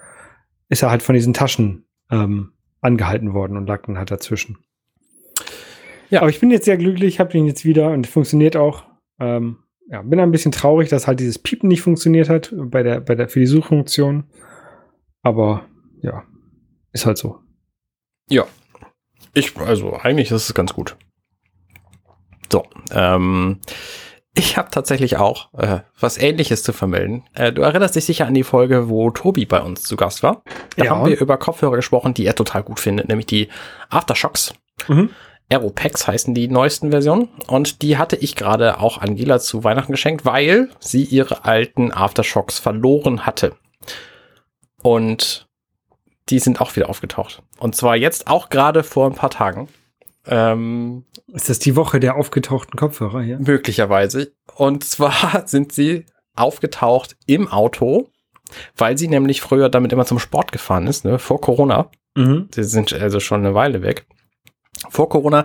ist er halt von diesen Taschen ähm, angehalten worden und lag dann halt dazwischen. Ja. Aber ich bin jetzt sehr glücklich, habe ihn jetzt wieder und funktioniert auch. Ähm, ja, bin ein bisschen traurig, dass halt dieses Piepen nicht funktioniert hat bei der, bei der, für die Suchfunktion. Aber ja, ist halt so. Ja. Ich, also eigentlich ist es ganz gut. So, ähm, ich habe tatsächlich auch äh, was Ähnliches zu vermelden. Äh, du erinnerst dich sicher an die Folge, wo Tobi bei uns zu Gast war. Da ja. haben wir über Kopfhörer gesprochen, die er total gut findet, nämlich die Aftershocks. Mhm. Aeropex heißen die neuesten Versionen. Und die hatte ich gerade auch Angela zu Weihnachten geschenkt, weil sie ihre alten Aftershocks verloren hatte. Und die sind auch wieder aufgetaucht. Und zwar jetzt auch gerade vor ein paar Tagen. Ähm, ist das die Woche der aufgetauchten Kopfhörer hier? Möglicherweise. Und zwar sind sie aufgetaucht im Auto, weil sie nämlich früher damit immer zum Sport gefahren ist, ne, vor Corona. Mhm. Sie sind also schon eine Weile weg. Vor Corona.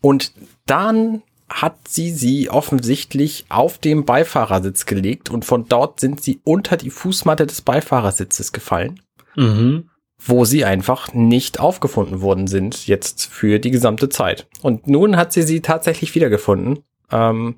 Und dann hat sie sie offensichtlich auf dem Beifahrersitz gelegt und von dort sind sie unter die Fußmatte des Beifahrersitzes gefallen. Mhm wo sie einfach nicht aufgefunden worden sind, jetzt für die gesamte Zeit. Und nun hat sie sie tatsächlich wiedergefunden. Ähm,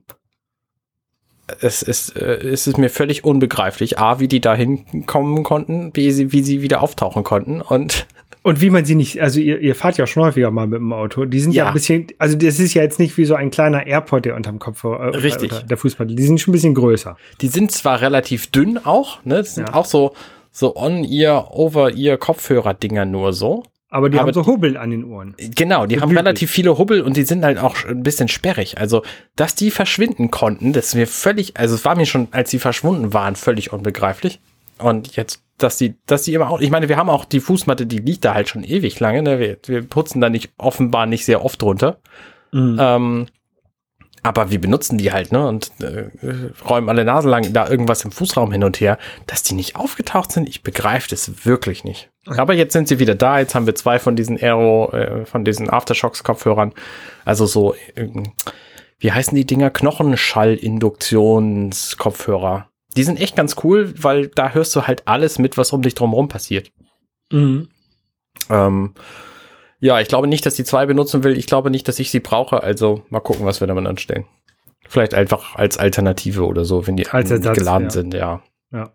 es ist, äh, es ist mir völlig unbegreiflich, A, wie die da hinkommen konnten, wie sie, wie sie wieder auftauchen konnten und und wie man sie nicht, also ihr, ihr fahrt ja schon häufiger mal mit dem Auto. Die sind ja, ja ein bisschen, also das ist ja jetzt nicht wie so ein kleiner Airport, der unterm Kopf, äh, Richtig. der Fußball. Die sind schon ein bisschen größer. Die sind zwar relativ dünn auch, ne? Das sind ja. auch so, so On-Ear, Over-Ear-Kopfhörer-Dinger nur so. Aber die aber haben so Hubbel an den Ohren. Genau, die so haben blütig. relativ viele Hubbel und die sind halt auch ein bisschen sperrig. Also, dass die verschwinden konnten, das ist mir völlig, also es war mir schon, als sie verschwunden waren, völlig unbegreiflich. Und jetzt, dass die, dass die immer auch, ich meine, wir haben auch die Fußmatte, die liegt da halt schon ewig lange, ne? wir, wir putzen da nicht, offenbar nicht sehr oft drunter. Mhm. Ähm, aber wir benutzen die halt, ne? Und äh, räumen alle Nase lang da irgendwas im Fußraum hin und her. Dass die nicht aufgetaucht sind, ich begreife das wirklich nicht. Aber jetzt sind sie wieder da. Jetzt haben wir zwei von diesen Aero, äh, von diesen Aftershocks-Kopfhörern. Also so, äh, wie heißen die Dinger? Knochenschall-Induktions-Kopfhörer. Die sind echt ganz cool, weil da hörst du halt alles mit, was um dich drumherum passiert. Mhm. Ähm, ja, ich glaube nicht, dass die zwei benutzen will. Ich glaube nicht, dass ich sie brauche. Also mal gucken, was wir damit anstellen. Vielleicht einfach als Alternative oder so, wenn die als Ersatz, geladen ja. sind, ja. Ja.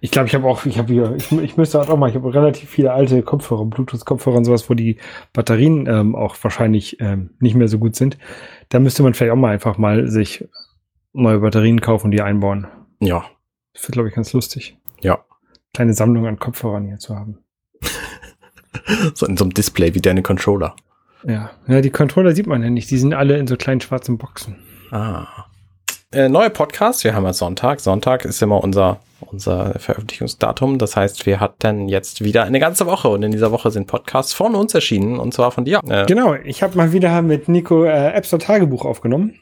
Ich glaube, ich habe auch, ich habe hier, ich, ich müsste halt auch mal, ich habe relativ viele alte Kopfhörer, Bluetooth-Kopfhörer und sowas, wo die Batterien ähm, auch wahrscheinlich ähm, nicht mehr so gut sind. Da müsste man vielleicht auch mal einfach mal sich neue Batterien kaufen und die einbauen. Ja. Das wird, glaube ich, ganz lustig. Ja. Kleine Sammlung an Kopfhörern hier zu haben. So in so einem Display wie deine Controller. Ja. ja, die Controller sieht man ja nicht. Die sind alle in so kleinen schwarzen Boxen. Ah. Äh, neue Podcast. Wir haben ja Sonntag. Sonntag ist immer unser, unser Veröffentlichungsdatum. Das heißt, wir hatten jetzt wieder eine ganze Woche und in dieser Woche sind Podcasts von uns erschienen und zwar von dir. Äh, genau. Ich habe mal wieder mit Nico äh, App Store Tagebuch aufgenommen.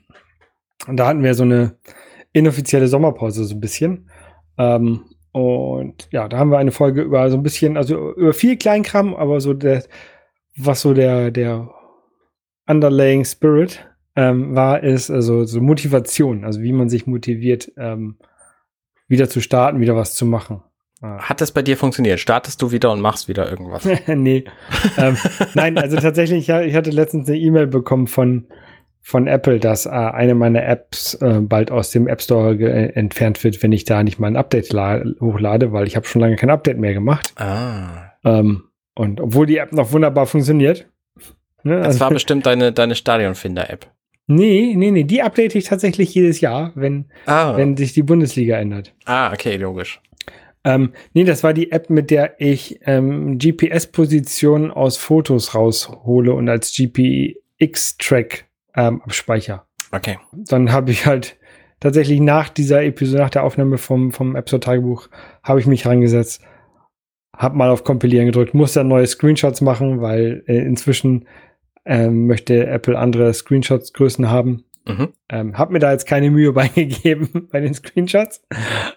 Und da hatten wir so eine inoffizielle Sommerpause so ein bisschen. Ähm, und ja, da haben wir eine Folge über so ein bisschen, also über viel Kleinkram, aber so der, was so der, der underlaying Spirit ähm, war, ist also so Motivation, also wie man sich motiviert, ähm, wieder zu starten, wieder was zu machen. Hat das bei dir funktioniert? Startest du wieder und machst wieder irgendwas? nee. ähm, nein, also tatsächlich, ja, ich hatte letztens eine E-Mail bekommen von, von Apple, dass äh, eine meiner Apps äh, bald aus dem App Store entfernt wird, wenn ich da nicht mal ein Update hochlade, weil ich habe schon lange kein Update mehr gemacht. Ah. Ähm, und obwohl die App noch wunderbar funktioniert. Ne, das also, war bestimmt deine, deine Stadionfinder-App. Nee, nee, nee, die update ich tatsächlich jedes Jahr, wenn, ah. wenn sich die Bundesliga ändert. Ah, okay, logisch. Ähm, nee, das war die App, mit der ich ähm, GPS-Positionen aus Fotos raushole und als GPX-Track ähm, abspeicher. Okay. Dann habe ich halt tatsächlich nach dieser Episode, nach der Aufnahme vom, vom App Store Tagebuch, habe ich mich reingesetzt, habe mal auf Kompilieren gedrückt, musste dann neue Screenshots machen, weil äh, inzwischen ähm, möchte Apple andere Screenshots-Größen haben. Mhm. Ähm, hab mir da jetzt keine Mühe beigegeben bei den Screenshots.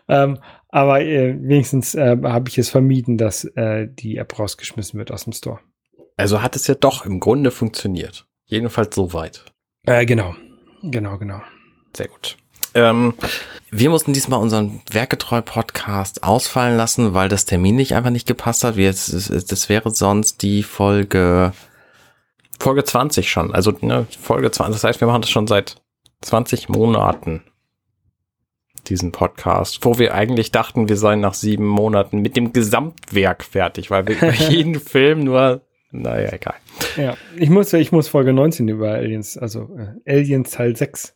ähm, aber äh, wenigstens äh, habe ich es vermieden, dass äh, die App rausgeschmissen wird aus dem Store. Also hat es ja doch im Grunde funktioniert. Jedenfalls soweit. Äh, genau. Genau, genau. Sehr gut. Ähm, wir mussten diesmal unseren Werketreu-Podcast ausfallen lassen, weil das Termin nicht einfach nicht gepasst hat. Wir, das wäre sonst die Folge Folge 20 schon. Also ne, Folge 20. Das heißt, wir machen das schon seit 20 Monaten. Diesen Podcast, wo wir eigentlich dachten, wir seien nach sieben Monaten mit dem Gesamtwerk fertig, weil wir über jeden Film nur, naja, egal. Ja, ich muss, ich muss Folge 19 über Aliens, also äh, Aliens Teil 6.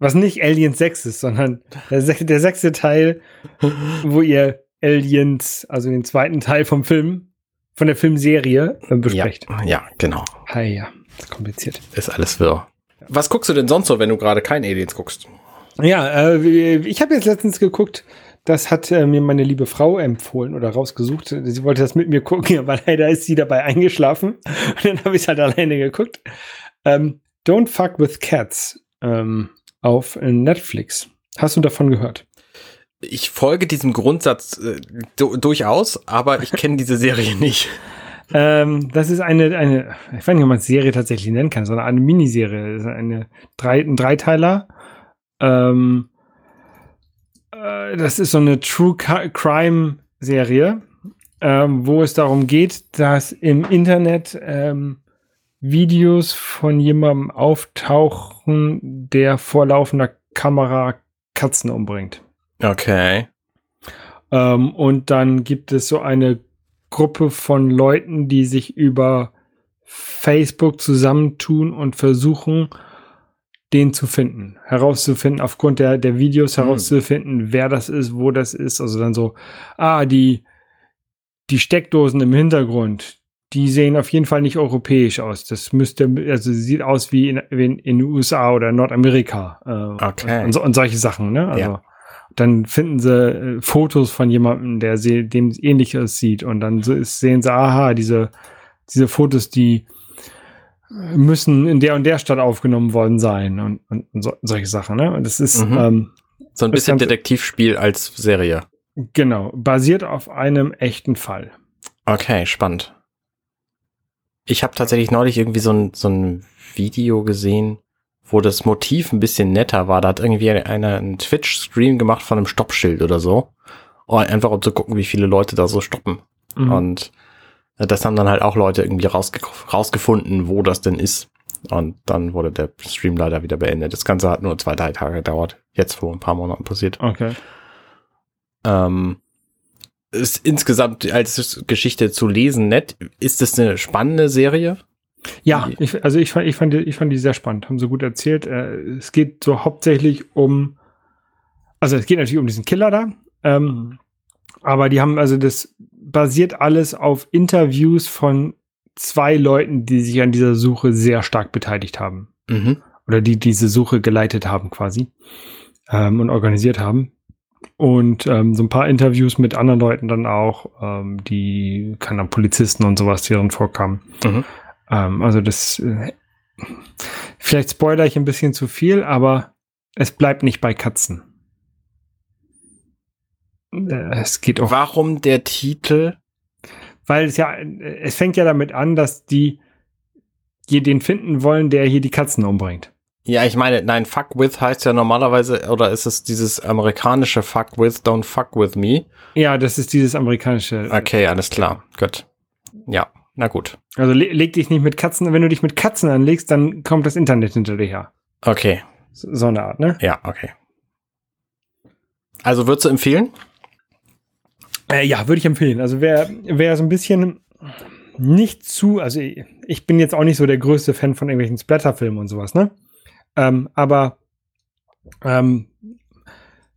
Was nicht Aliens 6 ist, sondern der, der sechste Teil, wo ihr Aliens, also den zweiten Teil vom Film, von der Filmserie äh, besprecht. Ja, ja, genau. Hi, ja, ist kompliziert. Ist alles wirr. Was guckst du denn sonst so, wenn du gerade kein Aliens guckst? Ja, äh, ich habe jetzt letztens geguckt, das hat äh, mir meine liebe Frau empfohlen oder rausgesucht. Sie wollte das mit mir gucken, aber leider ist sie dabei eingeschlafen. Und dann habe ich es halt alleine geguckt. Ähm, Don't Fuck with Cats ähm, auf Netflix. Hast du davon gehört? ich folge diesem Grundsatz äh, durchaus, aber ich kenne diese Serie nicht. Ähm, das ist eine, eine, ich weiß nicht, ob man es Serie tatsächlich nennen kann, sondern eine Miniserie. Das ist eine drei, ein Dreiteiler. Ähm, äh, das ist so eine True Crime Serie, ähm, wo es darum geht, dass im Internet ähm, Videos von jemandem auftauchen, der vor laufender Kamera Katzen umbringt. Okay. Ähm, und dann gibt es so eine Gruppe von Leuten, die sich über Facebook zusammentun und versuchen, den zu finden, herauszufinden, aufgrund der, der Videos hm. herauszufinden, wer das ist, wo das ist. Also dann so, ah, die, die Steckdosen im Hintergrund, die sehen auf jeden Fall nicht europäisch aus. Das müsste, also sieht aus wie in, in, in den USA oder Nordamerika. Äh, okay. Und, und, solche Sachen, ne? Also, ja dann finden sie äh, Fotos von jemandem, der sie, dem ähnlich aussieht und dann so ist, sehen sie, aha, diese, diese Fotos, die müssen in der und der Stadt aufgenommen worden sein und, und, und so, solche Sachen. Ne? Und das ist mhm. ähm, so ein bisschen Detektivspiel als Serie. Genau, basiert auf einem echten Fall. Okay, spannend. Ich habe tatsächlich neulich irgendwie so ein, so ein Video gesehen, wo das Motiv ein bisschen netter war. Da hat irgendwie einer einen Twitch-Stream gemacht von einem Stoppschild oder so. Und einfach um zu gucken, wie viele Leute da so stoppen. Mhm. Und das haben dann halt auch Leute irgendwie rausge rausgefunden, wo das denn ist. Und dann wurde der Stream leider wieder beendet. Das Ganze hat nur zwei, drei Tage gedauert. Jetzt vor ein paar Monaten passiert. Okay. Ähm, ist insgesamt als Geschichte zu lesen nett. Ist es eine spannende Serie? Ja, ich, also ich fand, ich, fand, ich fand die sehr spannend, haben sie gut erzählt. Äh, es geht so hauptsächlich um, also es geht natürlich um diesen Killer da, ähm, aber die haben, also das basiert alles auf Interviews von zwei Leuten, die sich an dieser Suche sehr stark beteiligt haben. Mhm. Oder die diese Suche geleitet haben quasi ähm, und organisiert haben. Und ähm, so ein paar Interviews mit anderen Leuten dann auch, ähm, die, dann Polizisten und sowas, die drin vorkamen. Mhm. Ähm, also das, äh, vielleicht spoiler ich ein bisschen zu viel, aber es bleibt nicht bei Katzen. Äh, es geht auch. Warum der Titel? Weil es ja, es fängt ja damit an, dass die hier den finden wollen, der hier die Katzen umbringt. Ja, ich meine, nein, fuck with heißt ja normalerweise, oder ist es dieses amerikanische fuck with, don't fuck with me? Ja, das ist dieses amerikanische. Okay, alles klar, gut. Ja, Na gut. Also le leg dich nicht mit Katzen, wenn du dich mit Katzen anlegst, dann kommt das Internet hinter dir her. Okay. So, so eine Art, ne? Ja, okay. Also würdest du empfehlen? Äh, ja, würde ich empfehlen. Also wer, wer so ein bisschen nicht zu, also ich, ich bin jetzt auch nicht so der größte Fan von irgendwelchen Splatterfilmen und sowas, ne? Ähm, aber ähm,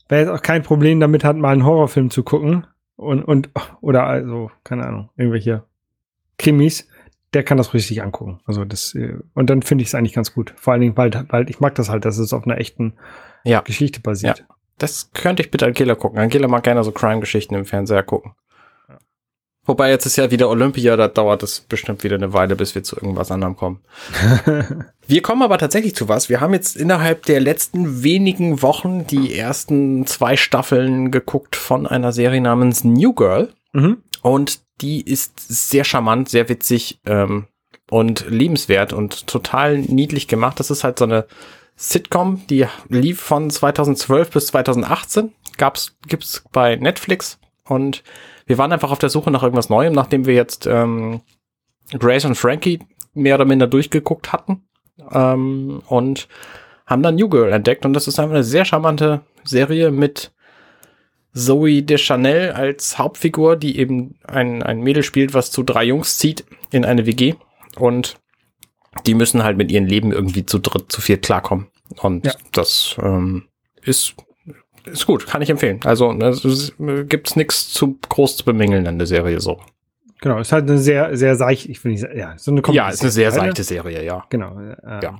wer jetzt auch kein Problem damit hat, mal einen Horrorfilm zu gucken und, und oder also, keine Ahnung, irgendwelche Krimis, der kann das richtig angucken. Also das, äh, und dann finde ich es eigentlich ganz gut. Vor allen Dingen, weil, weil ich mag das halt, dass es auf einer echten Ja. Geschichte basiert. Ja. Das könnte ich bitte Angela gucken. Angela mag gerne so Crime-Geschichten im Fernseher gucken. Ja. Wobei jetzt ist ja wieder Olympia, da dauert es bestimmt wieder eine Weile, bis wir zu irgendwas anderem kommen. Wir kommen aber tatsächlich zu was. Wir haben jetzt innerhalb der letzten wenigen Wochen die ersten zwei Staffeln geguckt von einer Serie namens New Girl. mhm. Und die ist sehr charmant, sehr witzig ähm, und liebenswert und total niedlich gemacht. Das ist halt so eine Sitcom, die lief von 2012 bis 2018. Gab's, gibt's bei Netflix. Und wir waren einfach auf der Suche nach irgendwas Neuem, nachdem wir jetzt ähm, Grace und Frankie mehr oder minder durchgeguckt hatten. Ähm, und haben dann New Girl entdeckt. Und das ist einfach eine sehr charmante Serie mit Zoe Deschanel als Hauptfigur, die eben ein, ein Mädel spielt, was zu drei Jungs zieht in eine WG. Und die müssen halt mit ihrem Leben irgendwie zu dritt, zu viert klarkommen. Und Ja. das ähm, ist, ist gut, kann ich empfehlen. Also ne, gibt's nichts zu groß zu bemängeln an der Serie so. Genau, ist halt eine sehr, sehr seicht, ich sagen, ja, so eine ja, ist eine sehr seichte Serie, ja. Genau. Äh, Ja.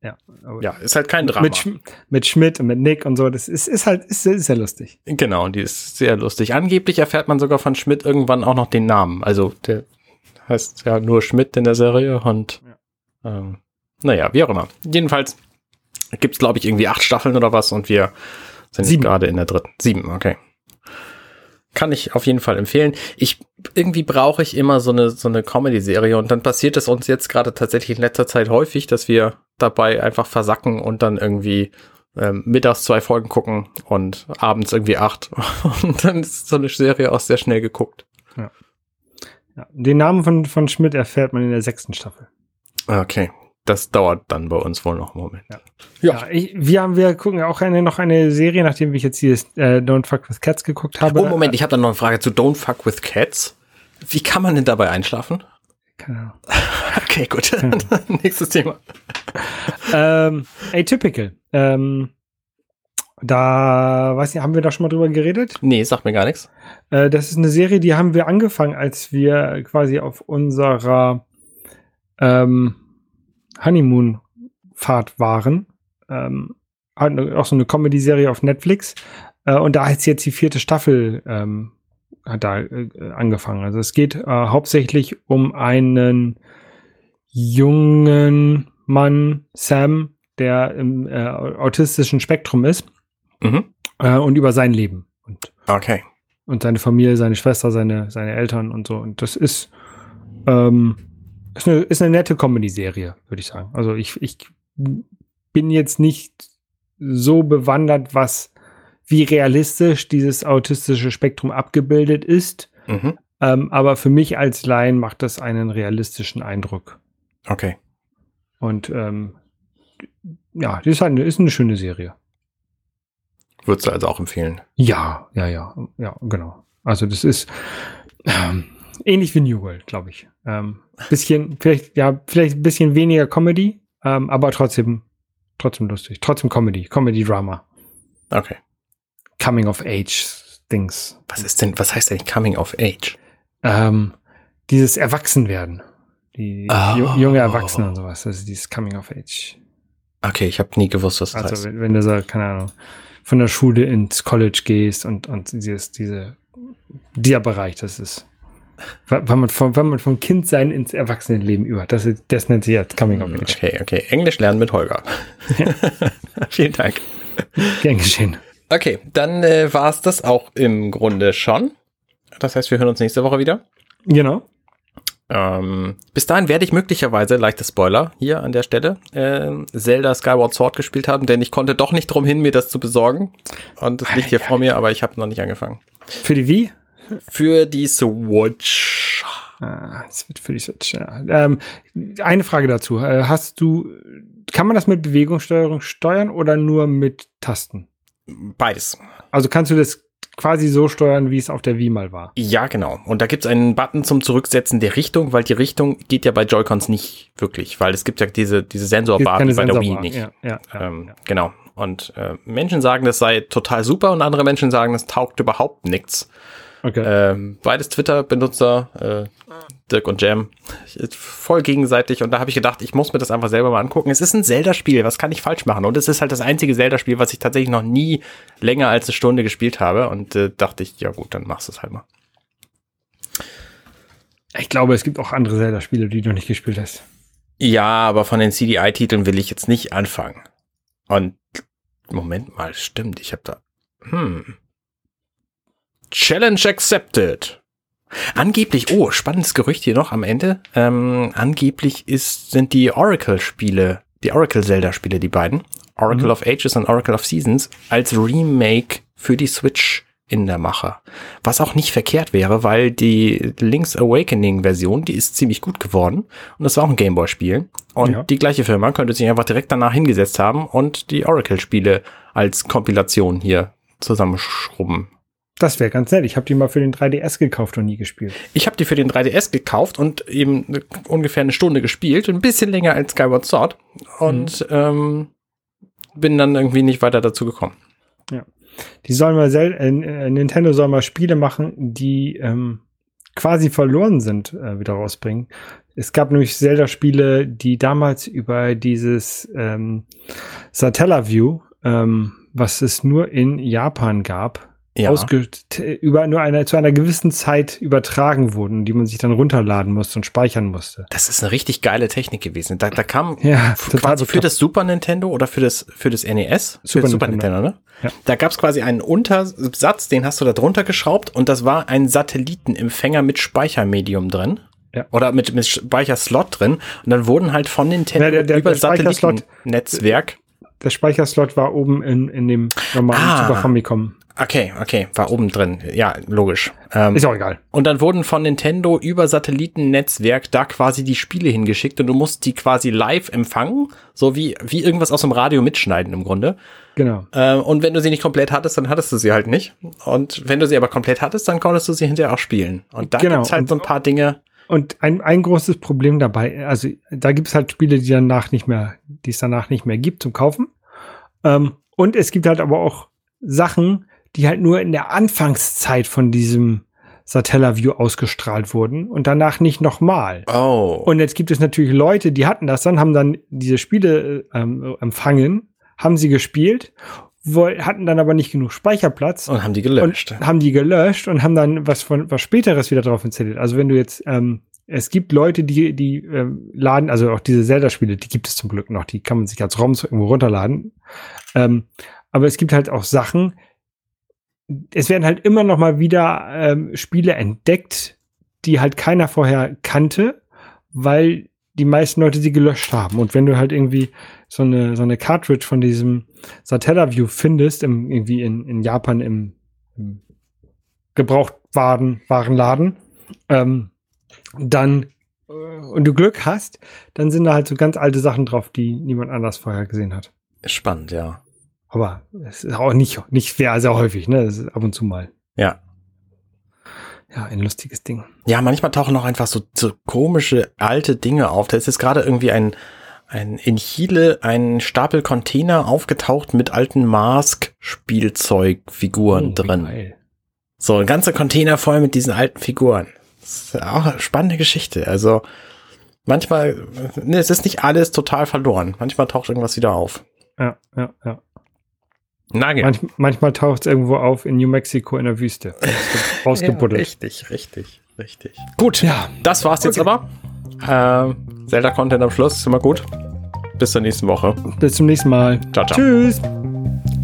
Ja, Ja, ist halt kein Drama. Mit, Schm- mit Schmidt und mit Nick und so, das ist, ist halt, ist, ist sehr lustig. Genau, und die ist sehr lustig. Angeblich erfährt man sogar von Schmidt irgendwann auch noch den Namen. Also der heißt ja nur Schmidt in der Serie und ähm, naja, wie auch immer. Jedenfalls gibt's glaube ich, irgendwie acht Staffeln oder was und wir sind Sieben. gerade in der dritten. Sieben, okay. Kann ich auf jeden Fall empfehlen. Ich irgendwie brauche ich immer so eine so eine Comedy-Serie und dann passiert es uns jetzt gerade tatsächlich in letzter Zeit häufig, dass wir dabei einfach versacken und dann irgendwie ähm, mittags zwei Folgen gucken und abends irgendwie acht. Und dann ist so eine Serie auch sehr schnell geguckt. Ja. Den Namen von, von Schmidt erfährt man in der sechsten Staffel. Okay. Das dauert dann bei uns wohl noch einen Moment. Ja. Ja. Ja, ich, wir haben, wir gucken ja auch eine, noch eine Serie, nachdem ich jetzt dieses äh, Don't Fuck with Cats geguckt habe. Oh, Moment, ich habe dann noch eine Frage zu Don't Fuck with Cats. Wie kann man denn dabei einschlafen? Keine Ahnung. Okay, gut. Nächstes Thema. ähm, Atypical. Ähm, da, weiß nicht, haben wir da schon mal drüber geredet? Nee, sagt mir gar nichts. Äh, das ist eine Serie, die haben wir angefangen, als wir quasi auf unserer ähm, Honeymoon-Fahrt waren. Ähm, hat eine- auch so eine Comedy-Serie auf Netflix. Äh, und da ist jetzt die vierte Staffel ähm, hat da äh, angefangen. Also es geht äh, hauptsächlich um einen jungen Mann, Sam, der im äh, autistischen Spektrum ist Mhm. äh, und über sein Leben. Und Okay. und seine Familie, seine Schwester, seine, seine Eltern und so. Und das ist, ähm, ist, eine, ist eine nette Comedy-Serie, würde ich sagen. Also ich, ich bin jetzt nicht so bewandert, was wie realistisch dieses autistische Spektrum abgebildet ist. Mhm. Ähm, aber für mich als Laien macht das einen realistischen Eindruck. Okay. Und ähm, ja, die ist, halt eine, ist eine schöne Serie. Würdest du also auch empfehlen? Ja, ja, ja, ja, genau. Also das ist ähm, ähnlich wie New World, glaube ich. Ähm, bisschen, vielleicht, ja, vielleicht ein bisschen weniger Comedy, ähm, aber trotzdem, trotzdem lustig. Trotzdem Comedy, Comedy-Drama. Okay. Coming of Age Dings. Was ist denn, was heißt eigentlich Coming of Age? Ähm, dieses Erwachsenwerden. Die Oh. ju- junge Erwachsene und sowas. Also dieses Coming of Age. Okay, ich habe nie gewusst, was das Also heißt. wenn, wenn du so, keine Ahnung, von der Schule ins College gehst und, und dieses, diese, dieser Bereich, das ist, wenn man vom, wenn man vom Kindsein ins Erwachsenenleben über, das, ist, das nennt sich jetzt Coming of Age. Okay, okay. Englisch lernen mit Holger. Vielen Dank. Gern geschehen. Okay, dann äh, war es das auch im Grunde schon. Das heißt, wir hören uns nächste Woche wieder. Genau. Ähm, bis dahin werde ich möglicherweise, leichter Spoiler hier an der Stelle, äh, Zelda Skyward Sword gespielt haben, denn ich konnte doch nicht drum hin, mir das zu besorgen. Und das liegt hier vor mir, aber ich habe noch nicht angefangen. Für die Wie? Für die Switch. Ah, das wird für die Switch, ja. Ähm, eine Frage dazu. Äh, Hast du, kann man das mit Bewegungssteuerung steuern oder nur mit Tasten? Beides. Also kannst du das quasi so steuern, wie es auf der Wii mal war. Ja, genau. Und da gibt's einen Button zum Zurücksetzen der Richtung, weil die Richtung geht ja bei Joy-Cons nicht wirklich, weil es gibt ja diese, diese Sensorbar bei der Wii Sensorbar. nicht. Ja, ja, ähm, ja. Genau. Und äh, Menschen sagen, das sei total super und andere Menschen sagen, das taugt überhaupt nichts. Okay. Ähm, beides Twitter-Benutzer, äh, Dirk und Jam, voll gegenseitig. Und da habe ich gedacht, ich muss mir das einfach selber mal angucken. Es ist ein Zelda-Spiel, was kann ich falsch machen? Und es ist halt das einzige Zelda-Spiel, was ich tatsächlich noch nie länger als eine Stunde gespielt habe. Und äh, dachte ich, ja gut, dann machst du es halt mal. Ich glaube, es gibt auch andere Zelda-Spiele, die du nicht gespielt hast. Ja, aber von den CDI-Titeln will ich jetzt nicht anfangen. Und Moment mal, stimmt, ich habe da. Hm. Challenge accepted. Angeblich, oh, spannendes Gerücht hier noch am Ende. Ähm, angeblich ist, sind die Oracle-Spiele, die Oracle-Zelda-Spiele, die beiden, Oracle Mhm. of Ages und Oracle of Seasons, als Remake für die Switch in der Mache. Was auch nicht verkehrt wäre, weil die Link's Awakening-Version, die ist ziemlich gut geworden. Und das war auch ein Gameboy-Spiel. Und Ja. die gleiche Firma könnte sich einfach direkt danach hingesetzt haben und die Oracle-Spiele als Kompilation hier zusammenschrubben. Das wäre ganz nett. Ich habe die mal für den 3DS gekauft und nie gespielt. Ich habe die für den 3DS gekauft und eben ne- ungefähr eine Stunde gespielt, ein bisschen länger als Skyward Sword und ähm, bin dann irgendwie nicht weiter dazu gekommen. Die sollen mal sel äh, äh, Nintendo soll mal Spiele machen, die ähm, quasi verloren sind, äh, wieder rausbringen. Es gab nämlich Zelda-Spiele, die damals über dieses ähm, Satellaview, ähm, was es nur in Japan gab, Ja. über nur eine, zu einer gewissen Zeit übertragen wurden, die man sich dann runterladen musste und speichern musste. Das ist eine richtig geile Technik gewesen. Da, da kam Ja, total quasi für das Super Nintendo oder für das, für das NES, für Super das Super Nintendo. Nintendo, ne? Ja. Da gab es quasi einen Untersatz, den hast du da drunter geschraubt und das war ein Satellitenempfänger mit Speichermedium drin. Ja. Oder mit, mit Speicherslot drin. Und dann wurden halt von Nintendo Ja, der- der- über Satellitennetzwerk Der Speicherslot war oben in, in dem normalen Ah. Super Famicom. Okay, okay, war oben drin. Ja, logisch. Ähm, Ist auch egal. und dann wurden von Nintendo über Satellitennetzwerk da quasi die Spiele hingeschickt und du musst die quasi live empfangen, so wie, wie irgendwas aus dem Radio mitschneiden im Grunde. Genau. Ähm, und wenn du sie nicht komplett hattest, dann hattest du sie halt nicht. Und wenn du sie aber komplett hattest, dann konntest du sie hinterher auch spielen. Und da Genau. gibt's halt so ein paar Dinge. Und ein, ein großes Problem dabei, also da gibt es halt Spiele, die danach nicht mehr, die es danach nicht mehr gibt zum Kaufen. Ähm, und es gibt halt aber auch Sachen, die halt nur in der Anfangszeit von diesem Satellaview ausgestrahlt wurden und danach nicht nochmal. Oh. Und jetzt gibt es natürlich Leute, die hatten das dann, haben dann diese Spiele äh, ähm, empfangen, haben sie gespielt, hatten dann aber nicht genug Speicherplatz Und haben die gelöscht. und haben die gelöscht und haben dann was von was späteres wieder drauf installiert. Also wenn du jetzt ähm, es gibt Leute, die die ähm, laden, also auch diese Zelda-Spiele, die gibt es zum Glück noch, die kann man sich als ROMs irgendwo runterladen. Ähm, aber es gibt halt auch Sachen. Es werden halt immer noch mal wieder ähm, Spiele entdeckt, die halt keiner vorher kannte, weil die meisten Leute sie gelöscht haben. Und wenn du halt irgendwie so eine, so eine Cartridge von diesem Satellaview findest, im, irgendwie in, in Japan im, im Gebrauchtwaren, Warenladen, ähm, dann äh, und du Glück hast, dann sind da halt so ganz alte Sachen drauf, die niemand anders vorher gesehen hat. Spannend, ja. Aber es ist auch nicht, nicht sehr, sehr häufig, ne? Das ist ab und zu mal. Ja. Ja, ein lustiges Ding. Ja, manchmal tauchen auch einfach so, so komische alte Dinge auf. Da ist jetzt gerade irgendwie ein, ein in Chile ein Stapel Container aufgetaucht mit alten Mask-Spielzeugfiguren Oh, drin. geil. So, ein ganzer Container voll mit diesen alten Figuren. Das ist auch eine spannende Geschichte. Also manchmal, ne, es ist nicht alles total verloren. Manchmal taucht irgendwas wieder auf. Ja, ja, ja. Nagel. Manch, manchmal taucht es irgendwo auf in New Mexico in der Wüste. Ausge- Ausgebuddelt. richtig, richtig, richtig. Gut, Ja. das war's jetzt Okay. aber. Ähm, Zelda-Content am Schluss, ist immer gut. Bis zur nächsten Woche. Bis zum nächsten Mal. Ciao, ciao. Tschüss.